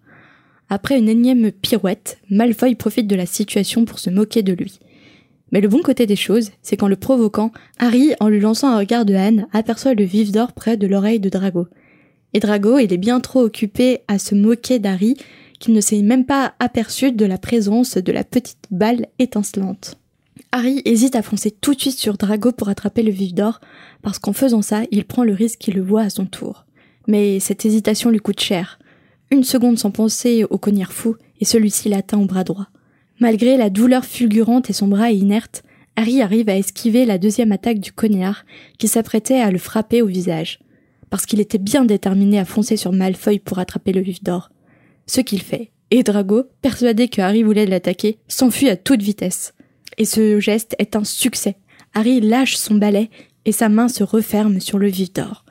[SPEAKER 2] Après une énième pirouette, Malfoy profite de la situation pour se moquer de lui. Mais le bon côté des choses, c'est qu'en le provoquant, Harry, en lui lançant un regard de haine, aperçoit le vif d'or près de l'oreille de Drago. Et Drago, il est bien trop occupé à se moquer d'Harry qu'il ne s'est même pas aperçu de la présence de la petite balle étincelante. Harry hésite à foncer tout de suite sur Drago pour attraper le vif d'or, parce qu'en faisant ça, il prend le risque qu'il le voit à son tour. Mais cette hésitation lui coûte cher. Une seconde sans penser au cognard fou, et celui-ci l'atteint au bras droit. Malgré la douleur fulgurante et son bras inerte, Harry arrive à esquiver la deuxième attaque du cognard, qui s'apprêtait à le frapper au visage, parce qu'il était bien déterminé à foncer sur Malfoy pour attraper le vif d'or ce qu'il fait, et Drago, persuadé que Harry voulait l'attaquer, s'enfuit à toute vitesse. Et ce geste est un succès. Harry lâche son balai et sa main se referme sur le vif d'or.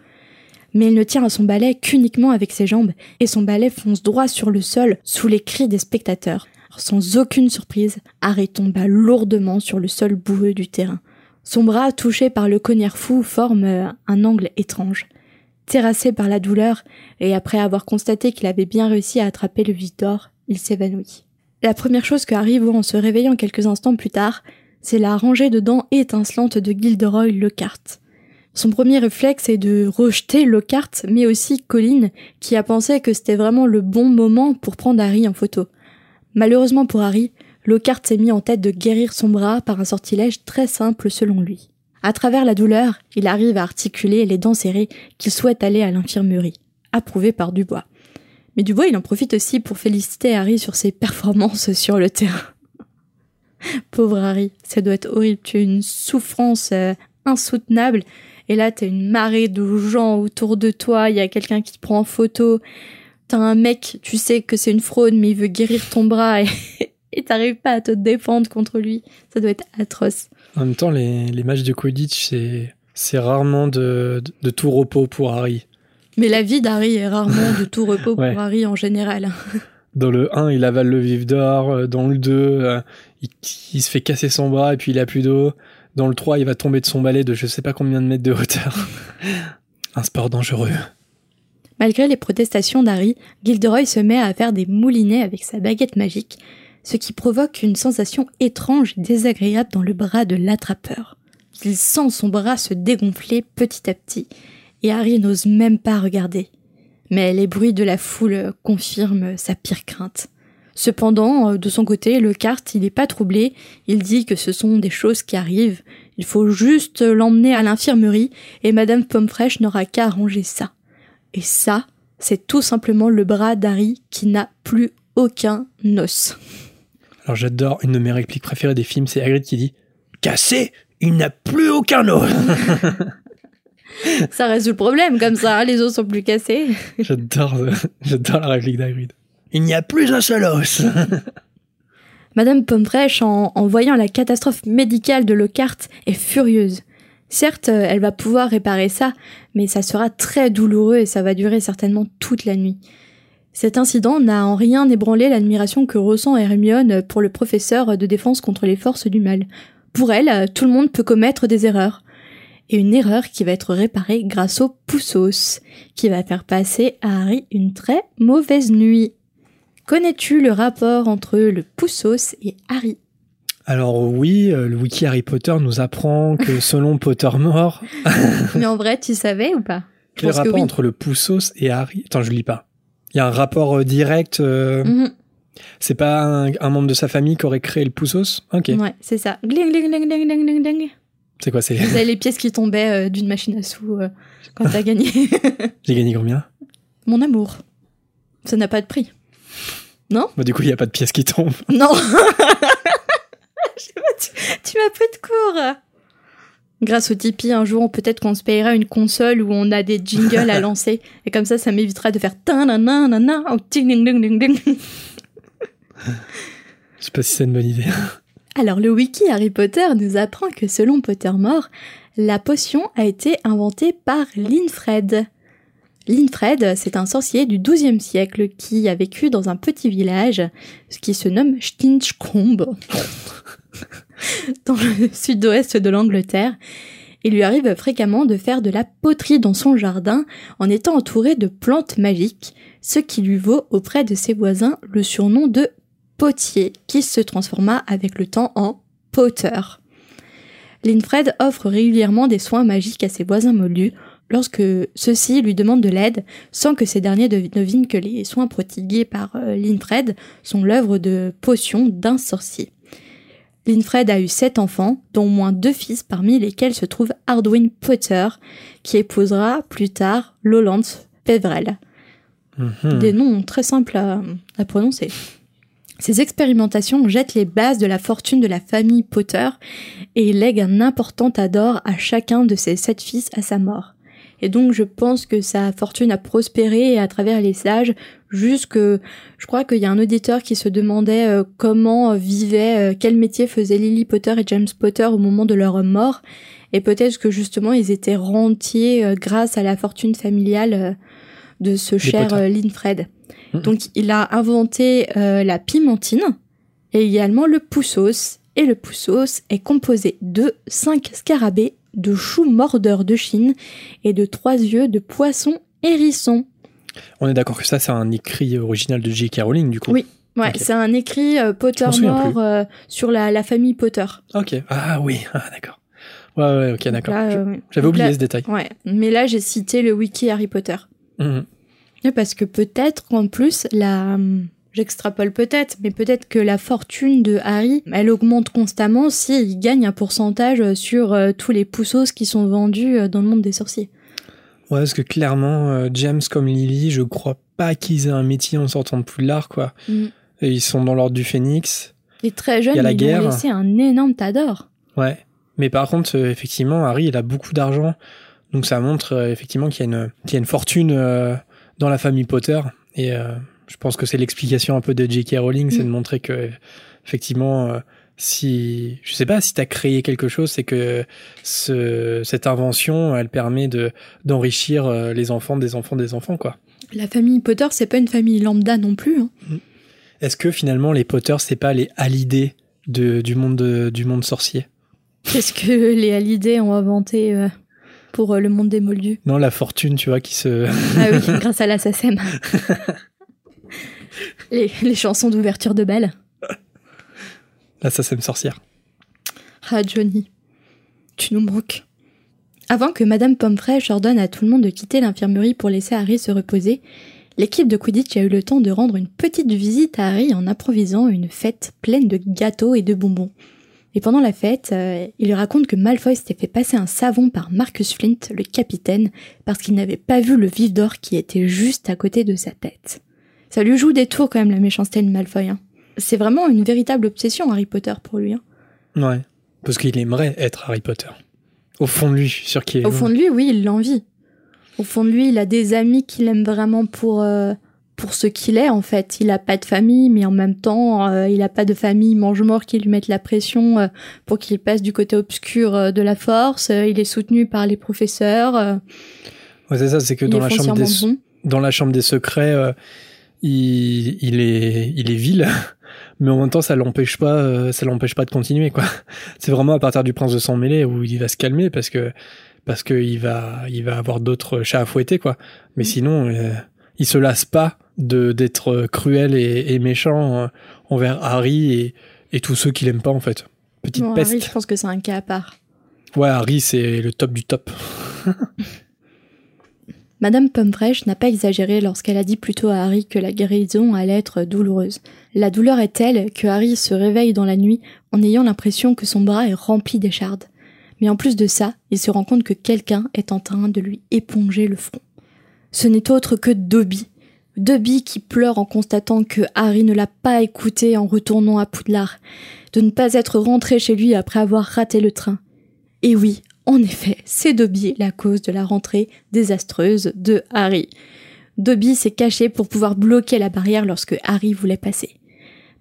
[SPEAKER 2] Mais il ne tient à son balai qu'uniquement avec ses jambes, et son balai fonce droit sur le sol sous les cris des spectateurs. Sans aucune surprise, Harry tomba lourdement sur le sol boueux du terrain. Son bras, touché par le cognard fou, forme euh, un angle étrange. Terrassé par la douleur, et après avoir constaté qu'il avait bien réussi à attraper le vide il s'évanouit. La première chose que Harry voit en se réveillant quelques instants plus tard, c'est la rangée de dents étincelantes de Gilderoy Lockhart. Son premier réflexe est de rejeter Lockhart, mais aussi Colin, qui a pensé que c'était vraiment le bon moment pour prendre Harry en photo. Malheureusement pour Harry, Lockhart s'est mis en tête de guérir son bras par un sortilège très simple selon lui. À travers la douleur, il arrive à articuler les dents serrées qu'il souhaite aller à l'infirmerie, approuvé par Dubois. Mais Dubois, il en profite aussi pour féliciter Harry sur ses performances sur le terrain. Pauvre Harry, ça doit être horrible. Tu as une souffrance euh, insoutenable. Et là, t'as une marée de gens autour de toi. Il y a quelqu'un qui te prend en photo. T'as un mec, tu sais que c'est une fraude, mais il veut guérir ton bras et t'arrives pas à te défendre contre lui. Ça doit être atroce.
[SPEAKER 1] En même temps, les, les matchs de Quidditch, c'est, rarement de, de, tout repos pour Harry.
[SPEAKER 2] Mais la vie d'Harry est rarement de tout repos pour Harry en général.
[SPEAKER 1] Dans le 1, il avale le vif d'or. Dans le 2, euh, il, il, se fait casser son bras et puis il a plus d'eau. Dans le 3, il va tomber de son balai de je sais pas combien de mètres de hauteur. Un sport dangereux.
[SPEAKER 2] Malgré les protestations d'Harry, Gilderoy se met à faire des moulinets avec sa baguette magique, ce qui provoque une sensation étrange et désagréable dans le bras de l'attrapeur. Il sent son bras se dégonfler petit à petit, et Harry n'ose même pas regarder. Mais les bruits de la foule confirment sa pire crainte. Cependant, de son côté, le carte, il n'est pas troublé, il dit que ce sont des choses qui arrivent, il faut juste l'emmener à l'infirmerie, et Madame Pommefresh n'aura qu'à arranger ça. Et ça, c'est tout simplement le bras d'Harry qui n'a plus aucun os.
[SPEAKER 1] Alors j'adore une de mes répliques préférées des films, c'est Hagrid qui dit Cassé, il n'a plus aucun os.
[SPEAKER 2] ça résout le problème comme ça, hein, les os sont plus cassés.
[SPEAKER 1] j'adore, j'adore la réplique d'Hagrid. Il n'y a plus un seul os.
[SPEAKER 2] Madame Pommefresh, en, en, voyant la catastrophe médicale de Lockhart, est furieuse. Certes, elle va pouvoir réparer ça, mais ça sera très douloureux et ça va durer certainement toute la nuit. Cet incident n'a en rien ébranlé l'admiration que ressent Hermione pour le professeur de défense contre les forces du mal. Pour elle, tout le monde peut commettre des erreurs. Et une erreur qui va être réparée grâce au poussos, qui va faire passer à Harry une très mauvaise nuit. Connais-tu le rapport entre le poussos et Harry?
[SPEAKER 1] Alors oui, euh, le wiki Harry Potter nous apprend que selon Pottermore...
[SPEAKER 2] Mais en vrai, tu savais ou pas?
[SPEAKER 1] Quel rapport entre le poussos et Harry? Attends, je lis pas. Il y a un rapport euh, direct. Euh, mhm. C'est pas un, membre de sa famille qui aurait créé le poussos? Ok.
[SPEAKER 2] Ouais, c'est ça.
[SPEAKER 1] C'est quoi c'est
[SPEAKER 2] les pièces qui tombaient euh, d'une machine à sous quand t'as gagné.
[SPEAKER 1] J'ai gagné combien?
[SPEAKER 2] Mon amour. Ça n'a pas de prix. Non?
[SPEAKER 1] Bah, Du coup, il n'y a pas de pièces qui tombent.
[SPEAKER 2] Non tu, m'as pris de court Grâce au Tipeee, un jour, peut-être qu'on se payera une console où on a des jingles à lancer. Et comme ça, ça m'évitera de faire ta na na na na ding ding ding ding.
[SPEAKER 1] Je sais pas si c'est une bonne idée.
[SPEAKER 2] Alors, le wiki Harry Potter nous apprend que selon Pottermore, la potion a été inventée par Linfred. Linfred, c'est un sorcier du XIIe siècle qui a vécu dans un petit village, qui se nomme Stinchcombe. dans le sud-ouest de l'Angleterre. Il lui arrive fréquemment de faire de la poterie dans son jardin en étant entouré de plantes magiques, ce qui lui vaut auprès de ses voisins le surnom de potier, qui se transforma avec le temps en Potter. Linfred offre régulièrement des soins magiques à ses voisins moldus lorsque ceux-ci lui demandent de l'aide, sans que ces derniers devinent que les soins prodigués par euh, Linfred sont l'œuvre de potions d'un sorcier. Linfred a eu sept enfants, dont au moins deux fils parmi lesquels se trouve Hardwin Potter, qui épousera plus tard Lolance Peverell. Mhm. Des noms très simples à, prononcer. Ces expérimentations jettent les bases de la fortune de la famille Potter et lèguent un important ador à chacun de ses sept fils à sa mort. Et donc je pense que sa fortune a prospéré à travers les sages jusque je crois qu'il y a un auditeur qui se demandait euh, comment vivait, euh, quel métier faisaient Lily Potter et James Potter au moment de leur mort. Et peut-être que justement ils étaient rentiers euh, grâce à la fortune familiale de ce cher Linfred. Donc il a inventé la pimentine et également le poussos. Et le poussos est composé de 5 scarabées, de choux mordeurs de Chine et de trois yeux de poisson hérisson.
[SPEAKER 1] On est d'accord que ça, c'est un écrit original de J.K. Rowling, du coup
[SPEAKER 2] Oui. Ouais, c'est un écrit euh, Pottermore euh, sur la, la famille Potter.
[SPEAKER 1] Ok. Ah oui, ah, d'accord. Ouais, ouais, ok, d'accord.
[SPEAKER 2] Euh.
[SPEAKER 1] J'avais oublié
[SPEAKER 2] là-
[SPEAKER 1] ce détail.
[SPEAKER 2] Ouais, mais là j'ai cité le wiki Harry Potter. Ouais, Parce que peut-être qu'en plus, la... j'extrapole peut-être, mais peut-être que la fortune de Harry, elle augmente constamment s'il gagne un pourcentage sur euh, tous les poussos qui sont vendus euh, dans le monde des sorciers.
[SPEAKER 1] Ouais, parce que clairement, euh, James comme Lily, je crois pas qu'ils aient un métier en sortant de Poudlard, quoi.
[SPEAKER 2] Mm.
[SPEAKER 1] Et ils sont dans l'ordre du Phénix.
[SPEAKER 2] Et très jeune,
[SPEAKER 1] Il a la
[SPEAKER 2] ils lui
[SPEAKER 1] guerre.
[SPEAKER 2] ont laissé un énorme tas d'or.
[SPEAKER 1] Ouais. Mais par contre, effectivement, Harry, il a beaucoup d'argent. Donc ça montre effectivement qu'il y, a une- qu'il y a une fortune dans la famille Potter. Et je pense que c'est l'explication un peu de J.K. Rowling, c'est
[SPEAKER 2] Mm.
[SPEAKER 1] de montrer que, effectivement, euh, si. Je sais pas, si tu as créé quelque chose, c'est que ce, cette invention, elle permet de d'enrichir euh, les enfants des enfants des enfants, quoi.
[SPEAKER 2] La famille Potter, c'est pas une famille lambda non plus. hein.
[SPEAKER 1] Est-ce que finalement, les Potter, c'est pas les Hallyday de, du, monde de- du monde sorcier?
[SPEAKER 2] Qu'est-ce que les Hallyday ont inventé euh, pour le monde des moldus
[SPEAKER 1] Non, la fortune, tu vois, qui se.
[SPEAKER 2] Ah oui, grâce à la SACEM. les, les chansons d'ouverture de bal.
[SPEAKER 1] Là, ça, c'est une sorcière.
[SPEAKER 2] Ah Johnny, tu nous manques. Avant que Madame Pommefraîche ordonne à tout le monde de quitter l'infirmerie pour laisser Harry se reposer, l'équipe de Quidditch a eu le temps de rendre une petite visite à Harry en improvisant une fête pleine de gâteaux et de bonbons. Et pendant la fête, euh, il lui raconte que Malfoy s'était fait passer un savon par Marcus Flint, le capitaine, parce qu'il n'avait pas vu le vif d'or qui était juste à côté de sa tête. Ça lui joue des tours quand même la méchanceté de Malfoy. hein. C'est vraiment une véritable obsession Harry Potter pour lui. hein.
[SPEAKER 1] Ouais. Parce qu'il aimerait être Harry Potter. Au fond de lui, je suis sûr qu'il est.
[SPEAKER 2] Au fond de lui, oui, il l'envie. Au fond de lui, il a des amis qu'il aime vraiment pour, euh, pour ce qu'il est, en fait. Il a pas de famille, mais en même temps, euh, il a pas de famille mange-mort qui lui mettent la pression euh, pour qu'il passe du côté obscur de la force. Il est soutenu par les professeurs.
[SPEAKER 1] Ouais, c'est ça, c'est que dans la, chambre des,
[SPEAKER 2] bon.
[SPEAKER 1] dans la chambre des secrets, il, il, est, il est vil, mais en même temps, ça l'empêche pas, euh, ça l'empêche pas de continuer, quoi. C'est vraiment à partir du prince de sang mêlé où il va se calmer parce que, parce que il va, il va avoir d'autres chats à fouetter, quoi. Mais
[SPEAKER 2] Mm.
[SPEAKER 1] sinon, euh, il se lasse pas de, d'être cruel et, et méchant euh, envers Harry et, et tous ceux qui l'aiment pas, en fait. Petite
[SPEAKER 2] Bon,
[SPEAKER 1] peste.
[SPEAKER 2] Harry, je pense que c'est un cas à part.
[SPEAKER 1] Ouais, Harry, c'est le top du top.
[SPEAKER 2] Madame Pommefraîche n'a pas exagéré lorsqu'elle a dit plutôt à Harry que la guérison allait être douloureuse. La douleur est telle que Harry se réveille dans la nuit en ayant l'impression que son bras est rempli d'échardes. Mais en plus de ça, il se rend compte que quelqu'un est en train de lui éponger le front. Ce n'est autre que Dobby. Dobby qui pleure en constatant que Harry ne l'a pas écouté en retournant à Poudlard, de ne pas être rentré chez lui après avoir raté le train. Et oui, en effet, c'est Dobby la cause de la rentrée désastreuse de Harry. Dobby s'est caché pour pouvoir bloquer la barrière lorsque Harry voulait passer.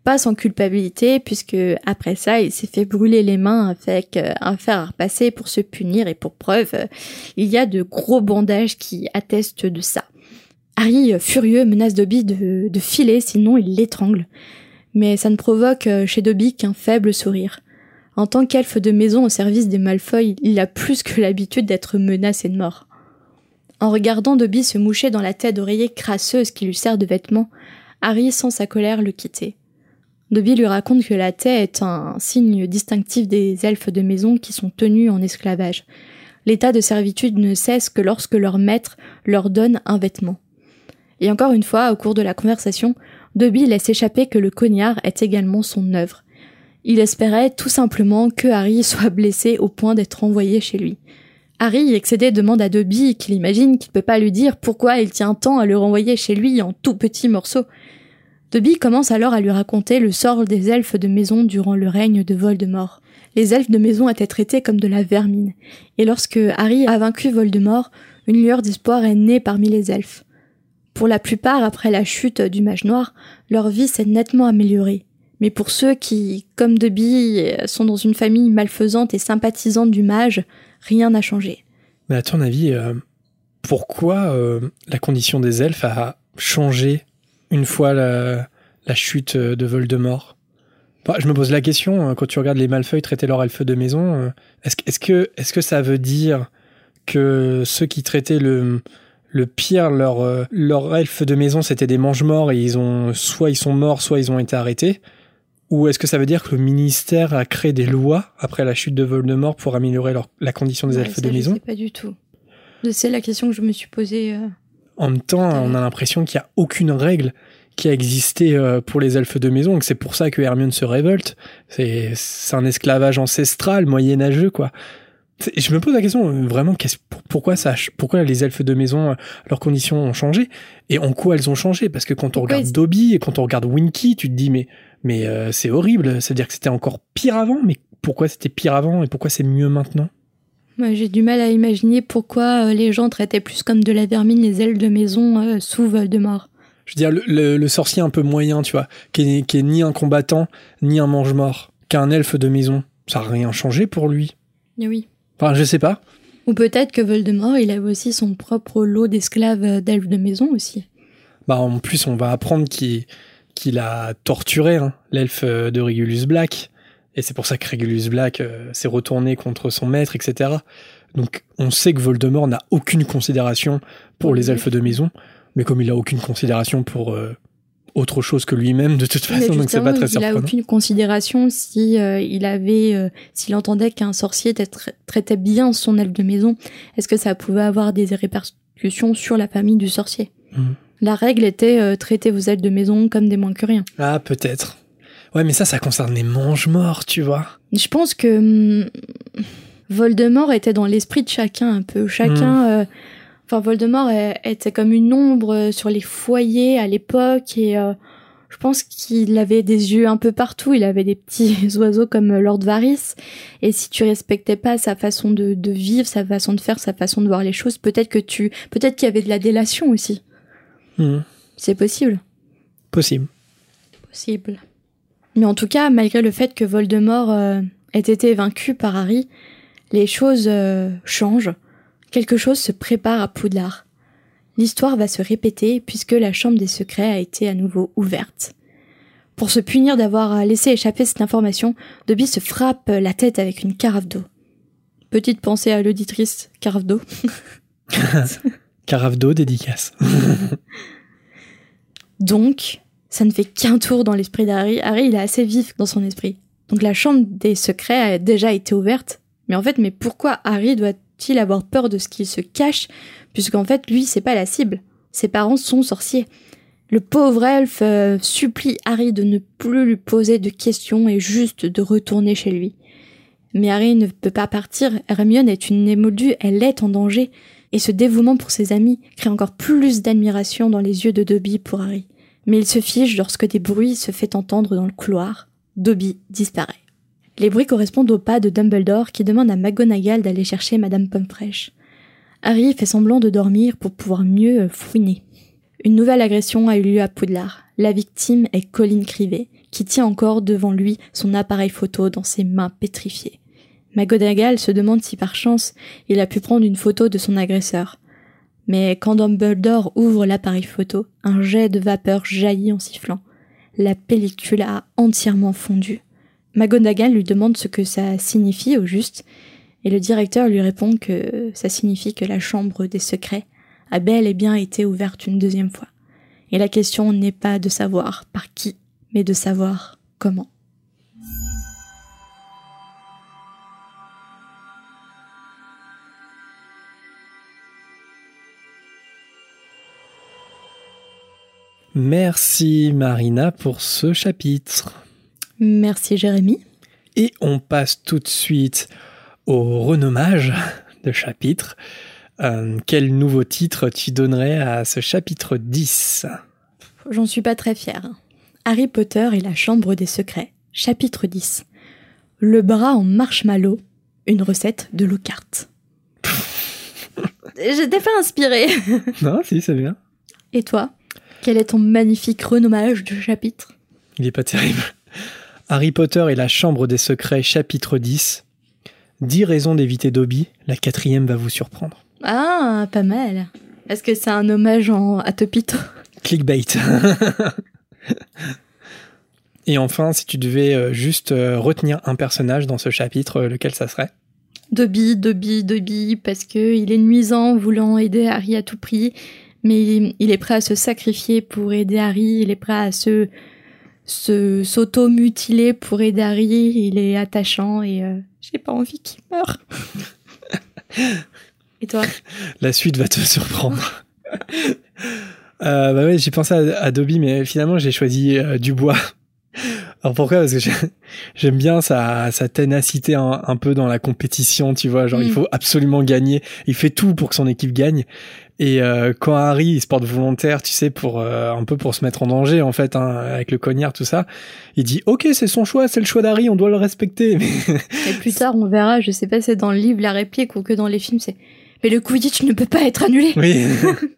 [SPEAKER 2] Pas sans culpabilité, puisque après ça, il s'est fait brûler les mains avec euh, un fer à repasser pour se punir, et pour preuve, euh, il y a de gros bandages qui attestent de ça. Harry, euh, furieux, menace Dobby de, de filer, sinon il l'étrangle. Mais ça ne provoque chez Dobby qu'un faible sourire. En tant qu'elfe de maison au service des Malfoy, il a plus que l'habitude d'être menacé de mort. En regardant Dobby se moucher dans la tête d'oreiller crasseuse qui lui sert de vêtement, Harry sent sa colère le quitter. Dobby lui raconte que la taie est un signe distinctif des elfes de maison qui sont tenus en esclavage. L'état de servitude ne cesse que lorsque leur maître leur donne un vêtement. Et encore une fois, au cours de la conversation, Dobby laisse échapper que le cognard est également son œuvre. Il espérait tout simplement que Harry soit blessé au point d'être envoyé chez lui. Harry, excédé, demande à Dobby qu'il imagine qu'il peut pas lui dire pourquoi il tient tant à le renvoyer chez lui en tout petits morceaux. Dobby commence alors à lui raconter le sort des elfes de maison durant le règne de Voldemort. Les elfes de maison étaient traités comme de la vermine, et lorsque Harry a vaincu Voldemort, une lueur d'espoir est née parmi les elfes. Pour la plupart, après la chute du mage noir, leur vie s'est nettement améliorée. Mais pour ceux qui, comme Dobby, sont dans une famille malfaisante et sympathisante du mage, rien n'a changé.
[SPEAKER 1] Mais à ton avis, euh, pourquoi euh, la condition des elfes a changé une fois la, chute de Voldemort? Bah, je me pose la question, euh, quand tu regardes les Malfeuilles traiter leur elfe de maison, euh, est-ce que, est que, est que ça veut dire que ceux qui traitaient le, le pire, leur, leur elfe de maison, c'était des mange-morts et ils ont, soit ils sont morts, soit ils ont été arrêtés? Ou est-ce que ça veut dire que le ministère a créé des lois après la chute de Voldemort pour améliorer leur, la condition des
[SPEAKER 2] Ouais,
[SPEAKER 1] elfes de
[SPEAKER 2] je
[SPEAKER 1] maison
[SPEAKER 2] sais pas du tout. C'est la question que je me suis posée. euh.
[SPEAKER 1] En même temps, on a l'impression qu'il n'y a aucune règle qui a existé euh, pour les elfes de maison, et que c'est pour ça que Hermione se révolte. C'est un esclavage ancestral, moyenâgeux, quoi. Je me pose la question, euh, vraiment, pourquoi, ça, pourquoi les elfes de maison, leurs conditions ont changé? Et en quoi elles ont changé? Parce que quand on regarde Dobby et quand on regarde Winky, tu te dis, mais, mais euh, c'est horrible, c'est-à-dire que c'était encore pire avant, mais pourquoi c'était pire avant et pourquoi c'est mieux maintenant?
[SPEAKER 2] Moi, j'ai du mal à imaginer pourquoi euh, les gens traitaient plus comme de la vermine les ailes de maison euh, sous Voldemort.
[SPEAKER 1] Je veux dire, le, le- le sorcier un peu moyen, tu vois, qui est, qui est ni un combattant, ni un mange-mort, qu'un elfe de maison, ça n'a rien changé pour lui.
[SPEAKER 2] Et oui.
[SPEAKER 1] Enfin, je sais pas.
[SPEAKER 2] Ou peut-être que Voldemort, il avait aussi son propre lot d'esclaves d'elfes de maison aussi.
[SPEAKER 1] Bah, en plus, on va apprendre qu'il qu'il a torturé hein, l'elfe euh, de Regulus Black. Et c'est pour ça que Regulus Black euh, s'est retourné contre son maître, etc. Donc, on sait que Voldemort n'a aucune considération pour les elfes de maison, mais comme il a aucune considération pour euh, autre chose que lui-même, de toute façon, donc c'est pas très
[SPEAKER 2] il a
[SPEAKER 1] surprenant.
[SPEAKER 2] aucune considération si euh, il avait, euh, s'il entendait qu'un sorcier tra- traitait bien son elfe de maison. Est-ce que ça pouvait avoir des répercussions sur la famille du sorcier?
[SPEAKER 1] Mhm.
[SPEAKER 2] La règle était euh, traiter vos elfes de maison comme des moins que rien.
[SPEAKER 1] Ah, peut-être. Ouais, mais ça, ça concerne les mange-morts, tu vois.
[SPEAKER 2] Je pense que hum, Voldemort était dans l'esprit de chacun un peu. Chacun, euh, enfin Voldemort était comme une ombre euh, sur les foyers à l'époque et euh, je pense qu'il avait des yeux un peu partout. Il avait des petits oiseaux comme Lord Varys. Et si tu respectais pas sa façon de, de vivre, sa façon de faire, sa façon de voir les choses, peut-être que tu, peut-être qu'il y avait de la délation aussi.
[SPEAKER 1] Hmm,
[SPEAKER 2] C'est possible.
[SPEAKER 1] Possible.
[SPEAKER 2] possible. Mais en tout cas, malgré le fait que Voldemort euh, ait été vaincu par Harry, les choses euh, changent. Quelque chose se prépare à Poudlard. L'histoire va se répéter puisque la chambre des secrets a été à nouveau ouverte. Pour se punir d'avoir euh, laissé échapper cette information, Dobby se frappe la tête avec une carafe d'eau. Petite pensée à l'auditrice carafe d'eau.
[SPEAKER 1] Carafe d'eau, dédicace.
[SPEAKER 2] Donc, ça ne fait qu'un tour dans l'esprit d'Harry. Harry, il est assez vif dans son esprit. Donc la chambre des secrets a déjà été ouverte. Mais en fait, mais pourquoi Harry doit-il avoir peur de ce qu'il se cache? Puisqu'en fait, lui, c'est pas la cible. Ses parents sont sorciers. Le pauvre elfe euh, supplie Harry de ne plus lui poser de questions et juste de retourner chez lui. Mais Harry ne peut pas partir. Hermione est une émoldue, elle est en danger. Et ce dévouement pour ses amis crée encore plus d'admiration dans les yeux de Dobby pour Harry. Mais il se fige lorsque des bruits se fait entendre dans le couloir. Dobby disparaît. Les bruits correspondent au pas de Dumbledore qui demande à McGonagall d'aller chercher Madame Pomfresh. Harry fait semblant de dormir pour pouvoir mieux fouiner. Une nouvelle agression a eu lieu à Poudlard. La victime est Colin Crivet, qui tient encore devant lui son appareil photo dans ses mains pétrifiées. McGonagall se demande si par chance il a pu prendre une photo de son agresseur. Mais quand Dumbledore ouvre l'appareil photo, un jet de vapeur jaillit en sifflant. La pellicule a entièrement fondu. McGonagall lui demande ce que ça signifie au juste, et le directeur lui répond que ça signifie que la chambre des secrets a bel et bien été ouverte une deuxième fois. Et la question n'est pas de savoir par qui, mais de savoir comment.
[SPEAKER 1] Merci Marina pour ce chapitre.
[SPEAKER 2] Merci Jérémy.
[SPEAKER 1] Et on passe tout de suite au renommage de chapitre. Euh, quel nouveau titre tu donnerais à ce chapitre 10
[SPEAKER 2] J'en suis pas très fière. Harry Potter et la Chambre des Secrets, chapitre 10. Le bras en marshmallow, une recette de Lockhart. J'étais pas inspirée.
[SPEAKER 1] Non, si, c'est bien.
[SPEAKER 2] Et toi? Quel est ton magnifique renommage de chapitre?
[SPEAKER 1] Il est pas terrible. Harry Potter et la Chambre des Secrets, chapitre 10. 10 raisons d'éviter Dobby, la quatrième va vous surprendre.
[SPEAKER 2] Ah, pas mal. Est-ce que c'est un hommage en... à Topito
[SPEAKER 1] Clickbait. Et enfin, si tu devais juste retenir un personnage dans ce chapitre, lequel ça serait?
[SPEAKER 2] Dobby, Dobby, Dobby, parce que il est nuisant, voulant aider Harry à tout prix, mais il est prêt à se sacrifier pour aider Harry, il est prêt à se s'auto-mutiler pour aider Harry, il est attachant et euh, j'ai pas envie qu'il meure. et toi?
[SPEAKER 1] La suite va te surprendre. euh, bah ouais, j'ai pensé à, Dobby, mais finalement j'ai choisi euh, Dubois. Alors pourquoi? Parce que j'aime bien sa, sa ténacité un, peu dans la compétition, tu vois. Genre, il mm. faut absolument gagner. Il fait tout pour que son équipe gagne. Et euh, quand Harry il se porte volontaire, tu sais, pour euh, un peu pour se mettre en danger en fait, hein, avec le cognard tout ça, il dit ok c'est son choix, c'est le choix d'Harry, on doit le respecter.
[SPEAKER 2] Et plus tard on verra, je sais pas c'est dans le livre la réplique ou que dans les films c'est mais le Quidditch ne peut pas être annulé.
[SPEAKER 1] Oui.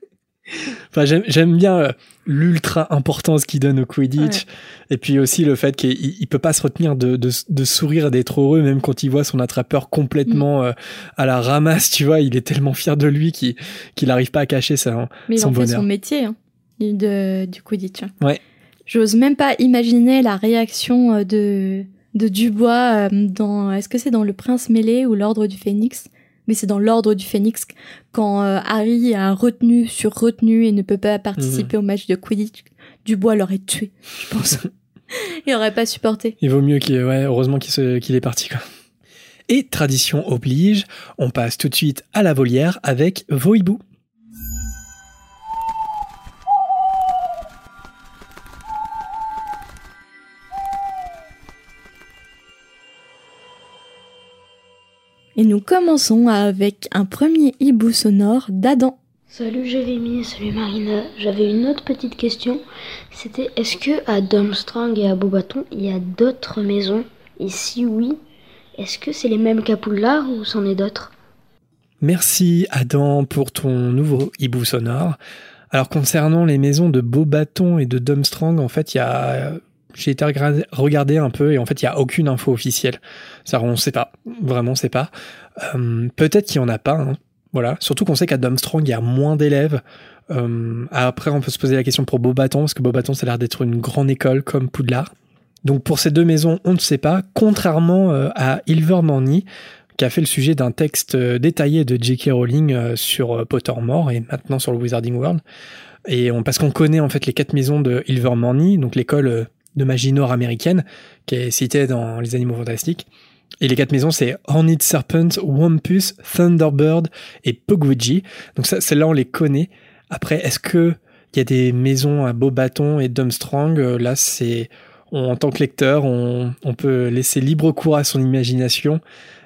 [SPEAKER 1] enfin, j'aime bien euh, l'ultra importance qu'il donne au Quidditch. Et puis aussi le fait qu'il il peut pas se retenir de, de, de sourire, d'être heureux, même quand il voit son attrapeur complètement mm. euh, à la ramasse, tu vois. Il est tellement fier de lui qu'il n'arrive pas à cacher ça,
[SPEAKER 2] Mais
[SPEAKER 1] son
[SPEAKER 2] il en fait son métier, hein, de, du Quidditch.
[SPEAKER 1] Ouais.
[SPEAKER 2] J'ose même pas imaginer la réaction euh, de, de Dubois dans, est-ce que c'est dans Le Prince mêlé ou L'Ordre du Phénix? Mais c'est dans l'ordre du Phénix quand euh, Harry a retenu sur retenu et ne peut pas participer mhm. au match de Quidditch. Dubois l'aurait tué, je pense. il aurait pas supporté.
[SPEAKER 1] Il vaut mieux qu'il, ouais, heureusement qu'il, est parti quoi. Et tradition oblige, on passe tout de suite à la volière avec vos
[SPEAKER 2] Et nous commençons avec un premier hibou sonore d'Adam.
[SPEAKER 3] Salut Jérémy, salut Marina. J'avais une autre petite question. C'était est-ce que à Domstrang et à Beaubaton, il y a d'autres maisons? Et si oui, est-ce que c'est les mêmes qu'à ou c'en est d'autres?
[SPEAKER 1] Merci Adam pour ton nouveau hibou sonore. Alors concernant les maisons de Beaubaton et de Domstrang, en fait, il y a j'ai été regarder un peu et en fait il y a aucune info officielle. Ça on sait pas, vraiment on sait pas. Euh, peut-être qu'il y en a pas. Hein. Voilà, surtout qu'on sait qu'à Domstrong il y a moins d'élèves. Euh, après on peut se poser la question pour Beaubaton parce que Beaubaton ça a l'air d'être une grande école comme Poudlard. Donc pour ces deux maisons on ne sait pas. Contrairement euh, à Ilvermorny qui a fait le sujet d'un texte détaillé de J.K. Rowling sur Pottermore et maintenant sur le Wizarding World. Et parce qu'on connaît en fait les quatre maisons de Ilvermorny, donc l'école de magie nord-américaine, qui est citée dans Les Animaux Fantastiques. Et les quatre maisons, c'est Horned Serpent, Wampus, Thunderbird et Pugwidgee. Donc ça, celles-là, on les connaît. Après, est-ce que il y a des maisons à Beaubaton et Dumstrang Là, c'est en tant que lecteur, on, peut laisser libre cours à son imagination.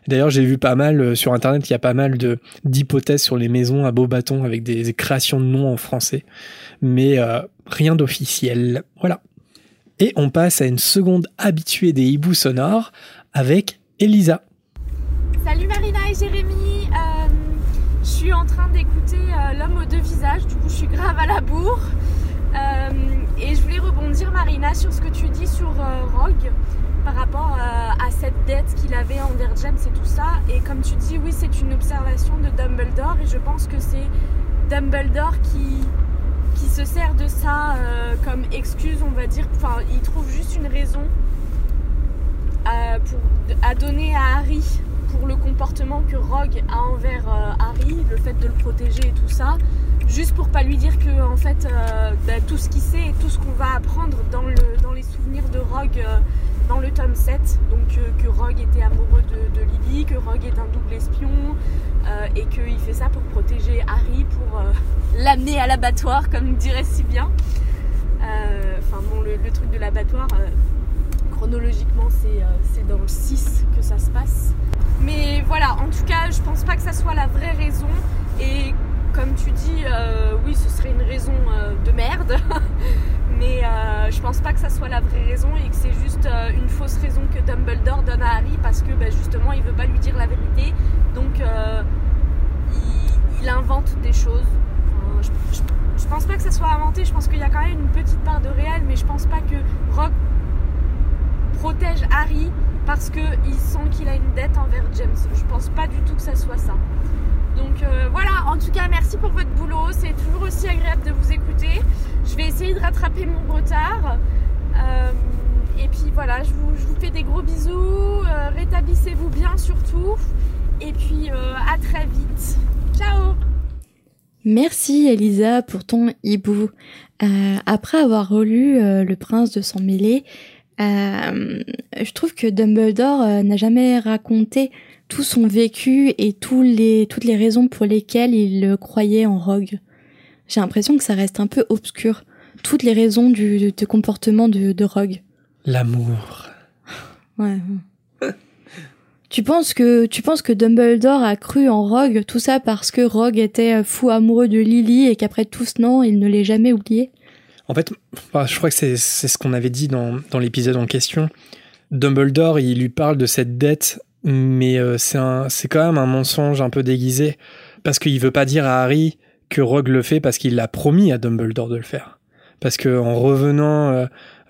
[SPEAKER 1] D'ailleurs, j'ai vu pas mal euh, sur Internet, il y a pas mal d'hypothèses sur les maisons à Beaubaton avec des, créations de noms en français, mais euh, rien d'officiel. Voilà. Et on passe à une seconde habituée des hiboux sonores avec Elisa.
[SPEAKER 4] Salut Marina et Jérémy, euh, je suis en train d'écouter euh, L'homme aux deux visages, du coup je suis grave à la bourre. Euh, et je voulais rebondir Marina sur ce que tu dis sur Rogue par rapport à cette dette qu'il avait envers James et tout ça. Et comme tu dis, oui c'est une observation de Dumbledore et je pense que c'est Dumbledore qui qui se sert de ça euh, comme excuse, on va dire. Enfin, il trouve juste une raison à, pour, à donner à Harry pour le comportement que Rogue a envers euh, Harry, le fait de le protéger et tout ça, juste pour pas lui dire que en fait euh, bah, tout ce qu'il sait et tout ce qu'on va apprendre dans, le, dans les souvenirs de Rogue dans le tome 7, donc que Rogue était amoureux de, Lily, que Rogue est un double espion et qu'il fait ça pour protéger Harry, pour l'amener à l'abattoir, comme dirait si bien. Euh, enfin bon, le, truc de l'abattoir, euh, chronologiquement, euh, c'est dans le 6 que ça se passe. Mais voilà, en tout cas, je pense pas que ça soit la vraie raison. Et comme tu dis, oui, ce serait une raison de merde. Mais je pense pas que ça soit la vraie raison et que c'est juste une fausse raison que Dumbledore donne à Harry parce que bah, justement il veut pas lui dire la vérité. Donc il invente des choses je, pense pas que ça soit inventé, je pense qu'il y a quand même une petite part de réel, mais je pense pas que Rogue protège Harry parce qu'il sent qu'il a une dette envers James. Je pense pas du tout que ça soit ça. Donc euh, voilà, en tout cas, merci pour votre boulot. C'est toujours aussi agréable de vous écouter. Je vais essayer de rattraper mon retard. Euh, Et puis voilà, je vous, fais des gros bisous. euh, Rétablissez-vous bien surtout. Et puis euh, à très vite. Ciao
[SPEAKER 2] Merci Elisa pour ton hibou. Euh, après avoir relu euh, Le Prince de sang mêlé, euh, je trouve que Dumbledore euh, n'a jamais raconté tout son vécu et tous les, toutes les raisons pour lesquelles il croyait en Rogue. J'ai l'impression que ça reste un peu obscur. Toutes les raisons du, du- du comportement de, de Rogue.
[SPEAKER 1] L'amour.
[SPEAKER 2] Ouais. Tu penses que tu penses que Dumbledore a cru en Rogue tout ça parce que Rogue était euh, fou amoureux de Lily et qu'après tout ce non, il ne l'ait jamais oublié?
[SPEAKER 1] En fait, bah, je crois que c'est ce qu'on avait dit dans, dans l'épisode en question. Dumbledore, il lui parle de cette dette, mais euh, c'est quand même un mensonge un peu déguisé, parce qu'il veut pas dire à Harry que Rogue le fait parce qu'il a promis à Dumbledore de le faire. Parce que en revenant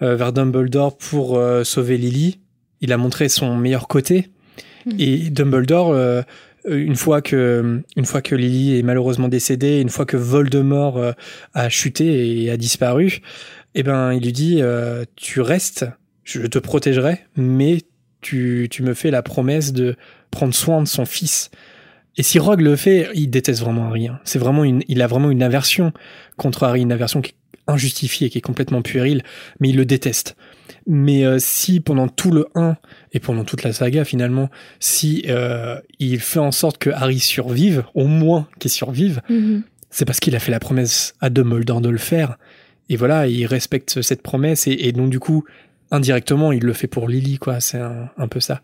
[SPEAKER 1] euh, vers Dumbledore pour sauver Lily, il a montré son meilleur côté. Et Dumbledore, euh, une fois que une fois que Lily est malheureusement décédée, une fois que Voldemort euh, a chuté et a disparu, eh ben il lui dit euh, tu restes, je te protégerai, mais tu tu me fais la promesse de prendre soin de son fils. Et si Rogue le fait, il déteste vraiment Harry. hein. C'est vraiment une, il a vraiment une aversion contre Harry, une aversion qui est injustifiée, qui est complètement puérile, mais il le déteste. Mais euh, si pendant tout le 1 et pendant toute la saga finalement, si euh, il fait en sorte que Harry survive, au moins qu'il survive, c'est parce qu'il a fait la promesse à Dumbledore de le faire. Et voilà, il respecte cette promesse et, et donc du coup, indirectement, il le fait pour Lily, quoi. C'est un, un peu ça.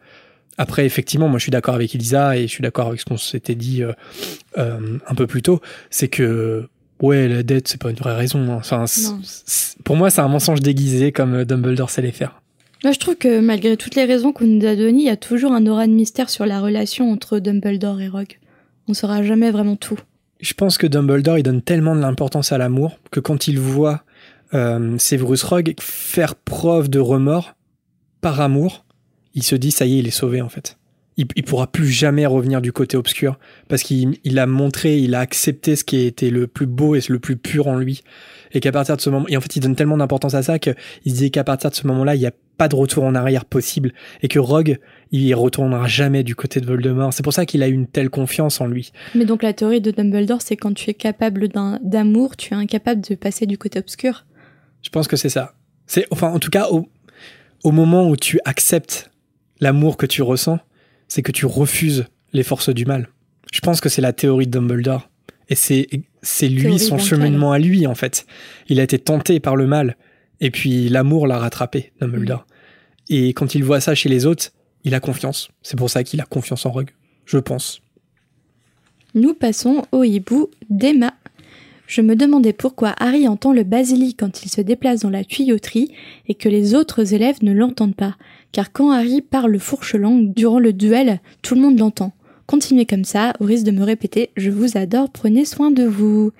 [SPEAKER 1] Après, effectivement, moi je suis d'accord avec Elisa et je suis d'accord avec ce qu'on s'était dit euh, euh, un peu plus tôt, c'est que ouais, la dette, c'est pas une vraie raison. hein. Enfin, pour moi, c'est un mensonge déguisé comme euh, Dumbledore sait les faire.
[SPEAKER 2] Moi, je trouve que malgré toutes les raisons qu'on nous a données, il y a toujours un aura de mystère sur la relation entre Dumbledore et Rogue. On saura jamais vraiment tout.
[SPEAKER 1] Je pense que Dumbledore, il donne tellement de l'importance à l'amour que quand il voit euh, Severus Rogue faire preuve de remords par amour, il se dit ça y est, il est sauvé en fait. Il, il pourra plus jamais revenir du côté obscur parce qu'il il a montré, il a accepté ce qui était le plus beau et le plus pur en lui. Et qu'à partir de ce moment, et en fait, il donne tellement d'importance à ça qu'il se dit qu'à partir de ce moment-là, il n'y a pas de retour en arrière possible et que Rogue, il retournera jamais du côté de Voldemort. C'est pour ça qu'il a eu une telle confiance en lui.
[SPEAKER 2] Mais donc la théorie de Dumbledore, c'est quand tu es capable d'amour, tu es incapable de passer du côté obscur.
[SPEAKER 1] Je pense que c'est ça. C'est enfin en tout cas au, au moment où tu acceptes l'amour que tu ressens, c'est que tu refuses les forces du mal. Je pense que c'est la théorie de Dumbledore et c'est c'est lui
[SPEAKER 2] Théorie
[SPEAKER 1] son cheminement à lui en fait. Il a été tenté par le mal et puis l'amour l'a rattrapé Dumbledore. Et quand il voit ça chez les autres, il a confiance. C'est pour ça qu'il a confiance en Rogue, je pense.
[SPEAKER 2] Nous passons au hibou d'Emma. Je me demandais pourquoi Harry entend le basilic quand il se déplace dans la tuyauterie et que les autres élèves ne l'entendent pas. Car quand Harry parle fourche-langue durant le duel, tout le monde l'entend. Continuez comme ça, au risque de me répéter, je vous adore, prenez soin de vous.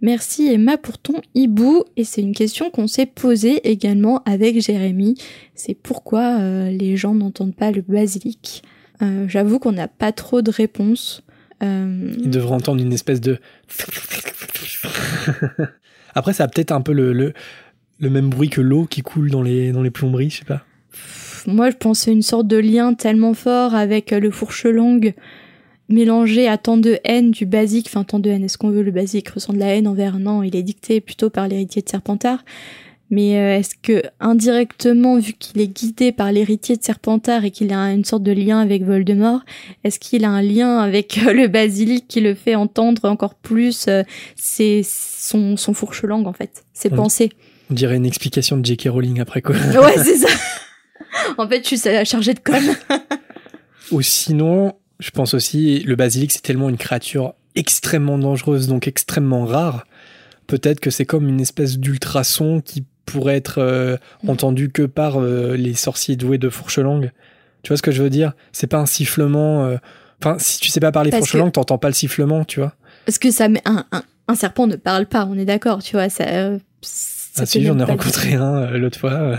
[SPEAKER 2] Merci Emma pour ton hibou, et c'est une question qu'on s'est posée également avec Jérémy. C'est pourquoi euh, les gens n'entendent pas le basilic. Euh, J'avoue qu'on n'a pas trop de réponses. Euh,
[SPEAKER 1] Il devrait entendre une espèce de. Après, ça a peut-être un peu le, le, le même bruit que l'eau qui coule dans les, dans les plomberies, je sais pas.
[SPEAKER 2] Moi, je pensais une sorte de lien tellement fort avec euh, le fourche-langue mélangé à tant de haine du basique. Enfin, tant de haine, est-ce qu'on veut le basique? Ressent de la haine envers Non, il est dicté plutôt par l'héritier de Serpentard. Mais euh, est-ce que indirectement, vu qu'il est guidé par l'héritier de Serpentard et qu'il a une sorte de lien avec Voldemort, est-ce qu'il a un lien avec euh, le basilic qui le fait entendre encore plus ses- son, son fourche-langue en fait, ses
[SPEAKER 1] Oui.
[SPEAKER 2] pensées?
[SPEAKER 1] On dirait une explication de J.K. Rowling après quoi.
[SPEAKER 2] Ouais, c'est ça. en fait, je suis chargée de com.
[SPEAKER 1] Ou sinon, je pense aussi, le basilic, c'est tellement une créature extrêmement dangereuse, donc extrêmement rare. Peut-être que c'est comme une espèce d'ultrason qui pourrait être euh,
[SPEAKER 2] Mm.
[SPEAKER 1] entendu que par euh, les sorciers doués de fourche-langue. Tu vois ce que je veux dire? C'est pas un sifflement. euh, Enfin, si tu sais pas parler
[SPEAKER 2] Parce
[SPEAKER 1] fourche-langue, t'entends pas le sifflement, tu vois.
[SPEAKER 2] Parce que ça un, un serpent ne parle pas, on est d'accord, tu vois, ça.
[SPEAKER 1] Ah si, j'en ai rencontré un euh, l'autre fois. euh,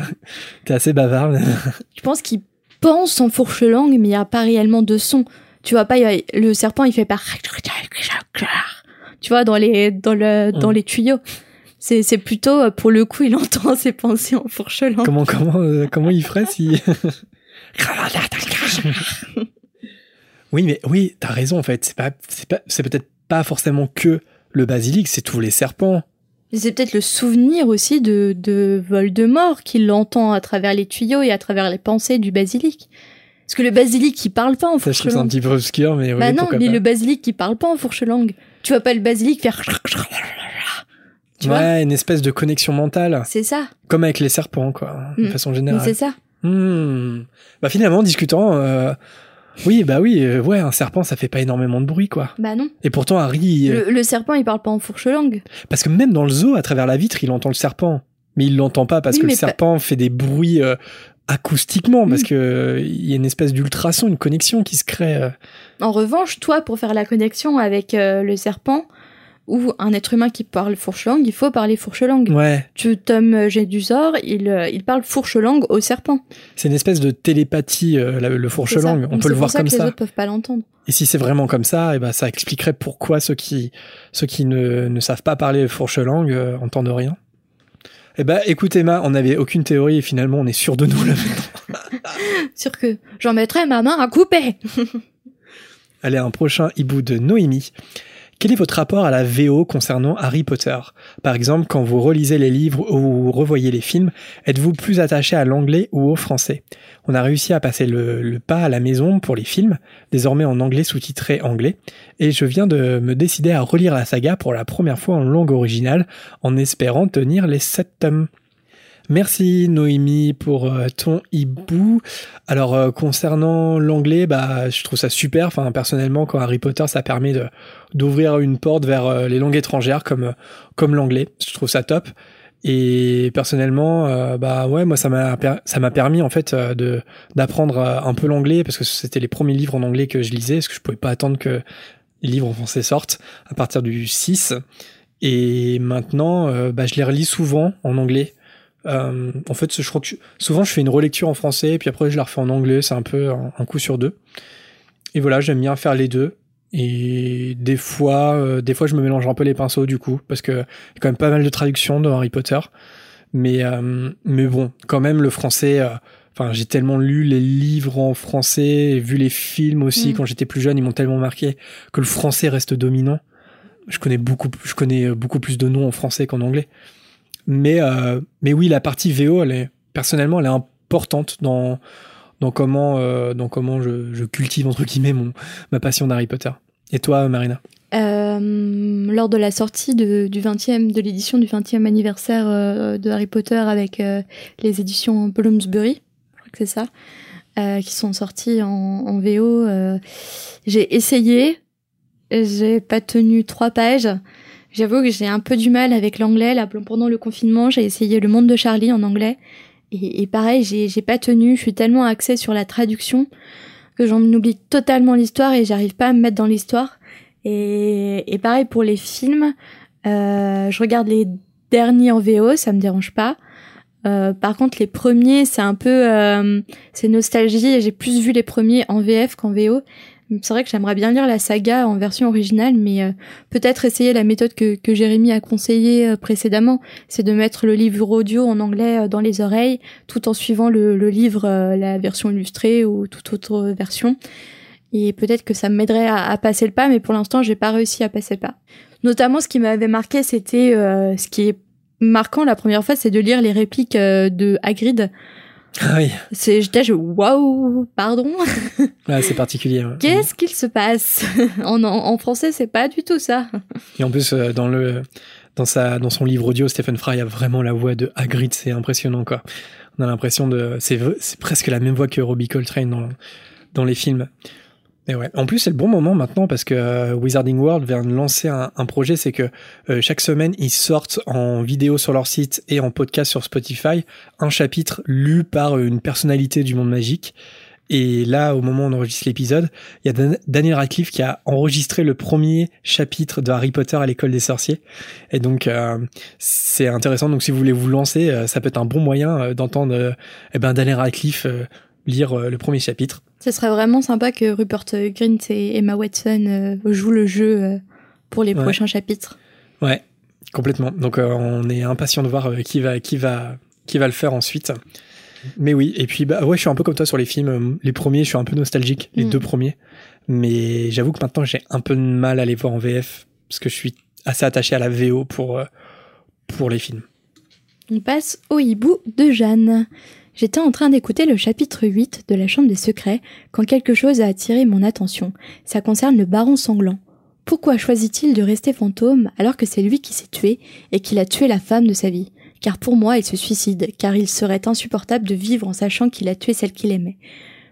[SPEAKER 1] T'es assez bavard.
[SPEAKER 2] Je pense qu'il pense en fourche-langue, mais il n'y a pas réellement de son. Tu vois pas, a- le serpent il fait pas. Tu vois, dans les, dans le, dans
[SPEAKER 1] Mm.
[SPEAKER 2] les tuyaux. C'est, c'est plutôt, euh, pour le coup, il entend ses pensées en fourchelant.
[SPEAKER 1] Comment, comment, euh, comment il ferait si. oui, mais oui, t'as raison en fait. C'est pas, c'est pas, c'est peut-être pas forcément que le basilic, c'est tous les serpents.
[SPEAKER 2] C'est peut-être le souvenir aussi de, de Voldemort qu'il l'entend à travers les tuyaux et à travers les pensées du basilic. Parce que le basilic, il parle pas en
[SPEAKER 1] Ça, je trouve ça un petit peu obscur, mais oui,
[SPEAKER 2] Bah non, mais
[SPEAKER 1] pas.
[SPEAKER 2] le basilic, il parle pas en fourche-langue. Tu vois pas le basilic faire... Tu vois?
[SPEAKER 1] Ouais, une espèce de connexion mentale,
[SPEAKER 2] C'est ça.
[SPEAKER 1] comme avec les serpents, quoi, de
[SPEAKER 2] Mm.
[SPEAKER 1] façon générale.
[SPEAKER 2] c'est ça.
[SPEAKER 1] Hmm. Bah finalement, en discutant, euh, oui, bah oui, euh, ouais, un serpent, ça fait pas énormément de bruit, quoi.
[SPEAKER 2] Bah non.
[SPEAKER 1] Et pourtant, Harry, il-
[SPEAKER 2] Le, le serpent, il parle pas en fourche-langue.
[SPEAKER 1] parce que même dans le zoo, à travers la vitre, il entend le serpent, mais il l'entend pas parce
[SPEAKER 2] Oui,
[SPEAKER 1] que le
[SPEAKER 2] pas-
[SPEAKER 1] serpent fait des bruits euh, acoustiquement, parce que euh, il y a une espèce d'ultrason, une connexion qui se crée. euh.
[SPEAKER 2] En revanche, toi, pour faire la connexion avec euh, le serpent ou un être humain qui parle fourche-langue, il faut parler fourche-langue.
[SPEAKER 1] Ouais,
[SPEAKER 2] Tu Tom Gédusor, il, euh, il parle fourche-langue au serpent.
[SPEAKER 1] c'est une espèce de télépathie, euh, la- le fourche-langue. On
[SPEAKER 2] Donc
[SPEAKER 1] peut le voir
[SPEAKER 2] ça
[SPEAKER 1] comme
[SPEAKER 2] que les
[SPEAKER 1] ça.
[SPEAKER 2] autres peuvent pas l'entendre.
[SPEAKER 1] Et si c'est vraiment comme ça, et ben ça expliquerait pourquoi ceux qui, ceux qui ne, ne savent pas parler fourche-langue euh, entendent rien. Eh ben, écoute Emma, on n'avait aucune théorie et finalement on est sûr de nous là maintenant.
[SPEAKER 2] Sûr que j'en mettrai ma main à couper.
[SPEAKER 1] Allez, un prochain hibou de Noémie. Quel est votre rapport à la VO concernant Harry Potter? Par exemple, quand vous relisez les livres ou revoyez les films, êtes-vous plus attaché à l'anglais ou au français? On a réussi à passer le, le pas à la maison pour les films, désormais en anglais sous-titré anglais, et je viens de me décider à relire la saga pour la première fois en langue originale, en espérant tenir les sept tomes. Merci Noémie pour euh, ton hibou. Alors euh, concernant l'anglais, bah je trouve ça super. Enfin personnellement, quand Harry Potter, ça permet de d'ouvrir une porte vers euh, les langues étrangères comme comme l'anglais. Je trouve ça top. Et personnellement, bah ouais, moi ça m'a ça m'a permis en fait de d'apprendre un peu l'anglais parce que c'était les premiers livres en anglais que je lisais parce que je pouvais pas attendre que les livres en français sortent à partir du 6. Et maintenant, bah, je les relis souvent en anglais. Euh, en fait, je crois que souvent je fais une relecture en français, puis après je la refais en anglais, c'est un peu un, un coup sur deux. Et voilà, j'aime bien faire les deux. Et des fois, euh, des fois je me mélange un peu les pinceaux du coup, parce que il y a quand même pas mal de traductions dans Harry Potter. Mais, euh, mais bon, quand même le français. euh, Enfin, j'ai tellement lu les livres en français, et vu les films aussi
[SPEAKER 2] Mm.
[SPEAKER 1] quand j'étais plus jeune, ils m'ont tellement marqué que le français reste dominant. Je connais beaucoup, je connais beaucoup plus de noms en français qu'en anglais. Mais, euh, mais oui, la partie VO, elle est, personnellement, elle est importante dans, dans comment, euh, dans comment je, cultive, entre guillemets, mon, ma passion d'Harry Potter. Et toi, Marina?
[SPEAKER 2] Euh, lors de la sortie de, du 20e, de l'édition du 20e anniversaire de Harry Potter avec les éditions Bloomsbury, je crois que c'est ça, qui sont sorties en, VO, j'ai essayé, j'ai pas tenu trois pages. J'avoue que j'ai un peu du mal avec l'anglais. Pendant le confinement, j'ai essayé Le Monde de Charlie en anglais. Et, pareil, j'ai pas tenu. Je suis tellement axée sur la traduction que j'en oublie totalement l'histoire et j'arrive pas à me mettre dans l'histoire. Et, pareil pour les films, euh, je regarde les derniers en VO, ça me dérange pas. Euh, par contre, les premiers, c'est un peu, euh, c'est nostalgie. J'ai plus vu les premiers en VF qu'en VO. C'est vrai que j'aimerais bien lire la saga en version originale, mais euh, peut-être essayer la méthode que, que Jérémy a conseillée euh, précédemment, c'est de mettre le livre audio en anglais euh, dans les oreilles, tout en suivant le, livre, la version illustrée ou toute autre version. Et peut-être que ça m'aiderait à, passer le pas, mais pour l'instant, j'ai pas réussi à passer le pas. Notamment, ce qui m'avait marqué, c'était ce qui est marquant la première fois, c'est de lire les répliques de Hagrid.
[SPEAKER 1] Ah oui,
[SPEAKER 2] C'est, j'étais, je, waouh, pardon,
[SPEAKER 1] ouais, c'est particulier. ouais.
[SPEAKER 2] qu'est-ce qu'il se passe? En, en, français, c'est pas du tout ça.
[SPEAKER 1] Et en plus, euh, dans le, dans sa, dans son livre audio, Stephen Fry a vraiment la voix de Hagrid, c'est impressionnant, quoi. On a l'impression de, c'est, c'est presque la même voix que Robbie Coltrane dans, dans les films. En plus, c'est le bon moment maintenant parce que euh, Wizarding World vient de lancer un, projet, c'est que euh, chaque semaine, ils sortent en vidéo sur leur site et en podcast sur Spotify un chapitre lu par une personnalité du monde magique. Et là, au moment où on enregistre l'épisode, il y a Dan- Daniel Radcliffe qui a enregistré le premier chapitre de Harry Potter à l'école des sorciers. Et donc, euh, c'est intéressant. Donc, si vous voulez vous lancer, ça peut être un bon moyen d'entendre eh ben, Daniel Radcliffe lire euh, le premier chapitre.
[SPEAKER 2] Ce serait vraiment sympa que Rupert Grint et Emma Watson euh, jouent le jeu euh, pour les
[SPEAKER 1] Ouais.
[SPEAKER 2] prochains chapitres.
[SPEAKER 1] Ouais. complètement. Donc euh, on est impatient de voir euh, qui va qui va qui va le faire ensuite. Mais oui, et puis bah ouais, je suis un peu comme toi sur les films. Euh, Les premiers, je suis un peu nostalgique, les
[SPEAKER 2] Mm.
[SPEAKER 1] deux premiers. Mais j'avoue que maintenant j'ai un peu de mal à les voir en VF parce que je suis assez attaché à la VO pour euh, pour les films.
[SPEAKER 2] On passe au hibou de Jeanne. J'étais en train d'écouter le chapitre 8 de la Chambre des Secrets quand quelque chose a attiré mon attention. Ça concerne le baron sanglant. Pourquoi choisit-il de rester fantôme alors que c'est lui qui s'est tué et qu'il a tué la femme de sa vie? Car pour moi, il se suicide, car il serait insupportable de vivre en sachant qu'il a tué celle qu'il aimait.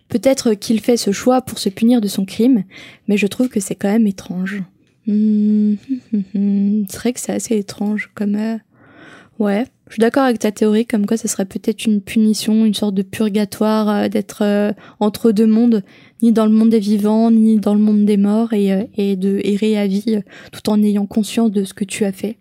[SPEAKER 2] Peut-être qu'il fait ce choix pour se punir de son crime, mais je trouve que c'est quand même étrange. Hmm, c'est vrai que c'est assez étrange comme... euh, Ouais, je suis d'accord avec ta théorie, comme quoi ce serait peut-être une punition, une sorte de purgatoire, euh, d'être euh, entre deux mondes, ni dans le monde des vivants, ni dans le monde des morts, et, euh, et de errer à vie, tout en ayant conscience de ce que tu as fait.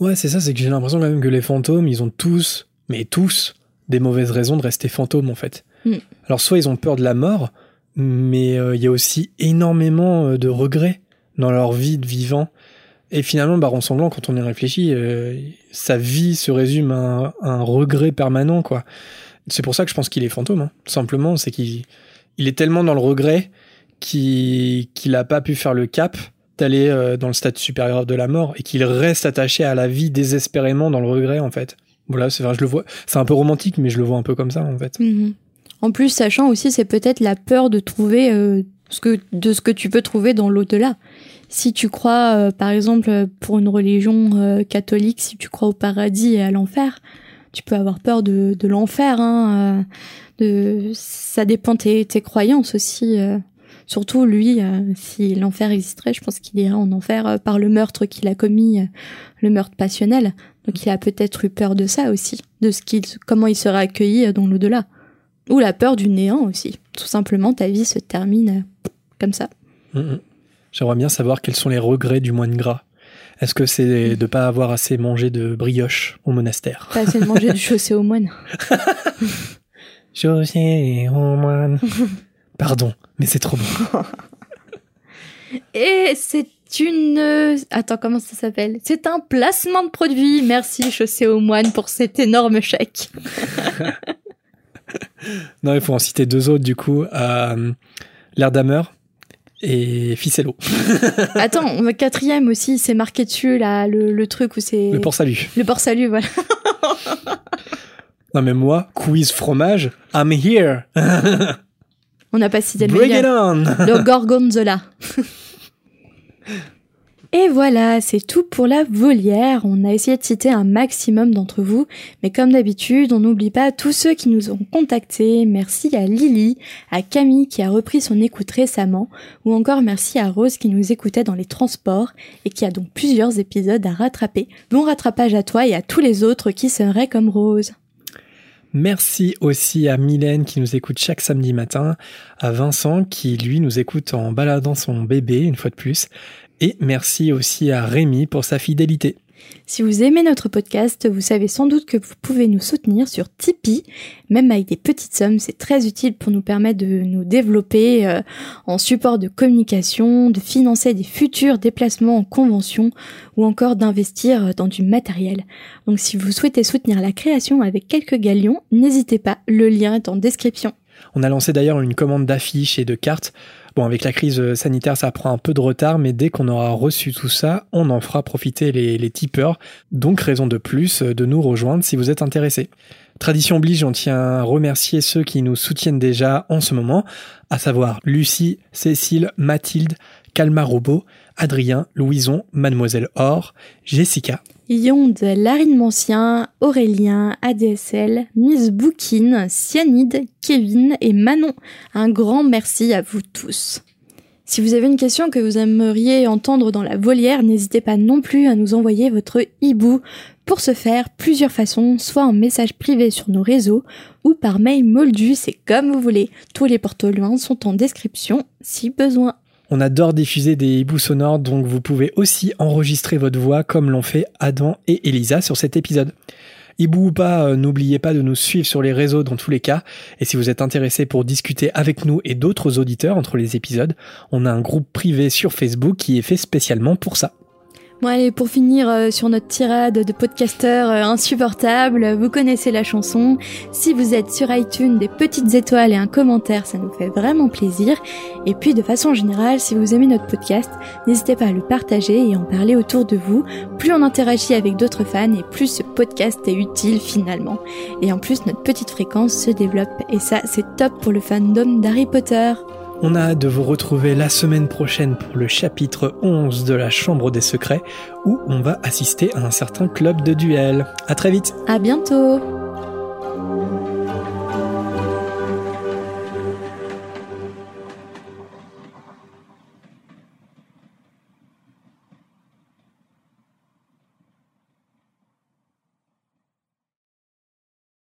[SPEAKER 1] Ouais, c'est ça, c'est que j'ai l'impression quand même que les fantômes, ils ont tous, mais tous, des mauvaises raisons de rester fantômes en fait.
[SPEAKER 2] Mm.
[SPEAKER 1] Alors soit ils ont peur de la mort, mais il y a aussi énormément de regrets dans leur vie de vivant. Et finalement, Baron Sanglant, quand on y réfléchit, euh, sa vie se résume à un, regret permanent, quoi. C'est pour ça que je pense qu'il est fantôme, hein. Simplement, c'est qu'il il est tellement dans le regret qu'il qu'il a pas pu faire le cap d'aller euh, dans le stade supérieur de la mort et qu'il reste attaché à la vie désespérément dans le regret, en fait. Voilà, c'est, enfin, je le vois, c'est un peu romantique, mais je le vois un peu comme ça, en fait.
[SPEAKER 2] Mhm. En plus, sachant aussi, c'est peut-être la peur de trouver euh, ce que, de ce que tu peux trouver dans l'au-delà. Si tu crois, euh, par exemple, pour une religion euh, catholique, si tu crois au paradis et à l'enfer, tu peux avoir peur de, de l'enfer. Hein, euh, de, ça dépend tes, tes croyances aussi. euh. Surtout lui, euh, si l'enfer existerait, je pense qu'il irait en enfer par le meurtre qu'il a commis, le meurtre passionnel. Donc il a peut-être eu peur de ça aussi, de ce qu'il, comment il sera accueilli dans l'au-delà. Ou la peur du néant aussi. Tout simplement, ta vie se termine comme ça.
[SPEAKER 1] Mhm. J'aimerais bien savoir quels sont les regrets du moine gras. Est-ce que c'est de pas avoir assez mangé de brioche au monastère?
[SPEAKER 2] Pas assez de manger du chaussé aux moines.
[SPEAKER 1] José au moine. Pardon, mais c'est trop bon.
[SPEAKER 2] Et c'est une... Attends, comment ça s'appelle? C'est un placement de produit. Merci chaussé aux moines pour cet énorme chèque.
[SPEAKER 1] Non, il faut en citer deux autres, du coup. Euh, L'air d'Hammer et Ficello.
[SPEAKER 2] Attends, quatrième aussi, c'est marqué dessus, là, le, le truc où c'est...
[SPEAKER 1] Le port salut.
[SPEAKER 2] Le port salut, voilà.
[SPEAKER 1] Non, mais moi, quiz fromage, I'm here.
[SPEAKER 2] On n'a pas cité le
[SPEAKER 1] Bring
[SPEAKER 2] meilleur.
[SPEAKER 1] it on.
[SPEAKER 2] Le gorgonzola. Et voilà, c'est tout pour la volière. On a essayé de citer un maximum d'entre vous, mais comme d'habitude, on n'oublie pas tous ceux qui nous ont contactés. Merci à Lily, à Camille qui a repris son écoute récemment, ou encore merci à Rose qui nous écoutait dans les transports et qui a donc plusieurs épisodes à rattraper. Bon rattrapage à toi et à tous les autres qui seraient comme Rose.
[SPEAKER 1] Merci aussi à Mylène qui nous écoute chaque samedi matin, à Vincent qui lui nous écoute en baladant son bébé une fois de plus, et merci aussi à Rémi pour sa fidélité.
[SPEAKER 2] Si vous aimez notre podcast, vous savez sans doute que vous pouvez nous soutenir sur Tipeee, même avec des petites sommes, c'est très utile pour nous permettre de nous développer euh, en support de communication, de financer des futurs déplacements en convention ou encore d'investir dans du matériel. Donc si vous souhaitez soutenir la création avec quelques galions, n'hésitez pas, le lien est en description.
[SPEAKER 1] On a lancé d'ailleurs une commande d'affiches et de cartes. Bon, avec la crise euh, sanitaire, ça prend un peu de retard, mais dès qu'on aura reçu tout ça, on en fera profiter les, tipeurs. Donc, raison de plus euh, de nous rejoindre si vous êtes intéressé. Tradition oblige, on tient à remercier ceux qui nous soutiennent déjà en ce moment, à savoir Lucie, Cécile, Mathilde, Calma Robot, Adrien, Louison, Mademoiselle Or, Jessica,
[SPEAKER 2] Yonde, Larine Mancien, Aurélien, ADSL, Miss Boukine, Cyanide, Kevin et Manon. Un grand merci à vous tous. Si vous avez une question que vous aimeriez entendre dans la volière, n'hésitez pas non plus à nous envoyer votre hibou. Pour ce faire, plusieurs façons, soit en message privé sur nos réseaux ou par mail moldu, c'est comme vous voulez. Tous les porte-liens sont en description si besoin.
[SPEAKER 1] On adore diffuser des hiboux sonores, donc vous pouvez aussi enregistrer votre voix comme l'ont fait Adam et Elisa sur cet épisode. Hibou ou pas, euh, n'oubliez pas de nous suivre sur les réseaux dans tous les cas. Et si vous êtes intéressé pour discuter avec nous et d'autres auditeurs entre les épisodes, on a un groupe privé sur Facebook qui est fait spécialement pour ça.
[SPEAKER 2] Bon allez, pour finir euh, sur notre tirade de podcasteurs euh, insupportables, vous connaissez la chanson. Si vous êtes sur iTunes, des petites étoiles et un commentaire, ça nous fait vraiment plaisir. Et puis de façon générale, si vous aimez notre podcast, n'hésitez pas à le partager et en parler autour de vous. Plus on interagit avec d'autres fans et plus ce podcast est utile finalement. Et en plus, notre petite fréquence se développe et ça, c'est top pour le fandom d'Harry Potter.
[SPEAKER 1] On a hâte de vous retrouver la semaine prochaine pour le chapitre 11 de la Chambre des Secrets où on va assister à un certain club de duel. À très vite.
[SPEAKER 2] À bientôt.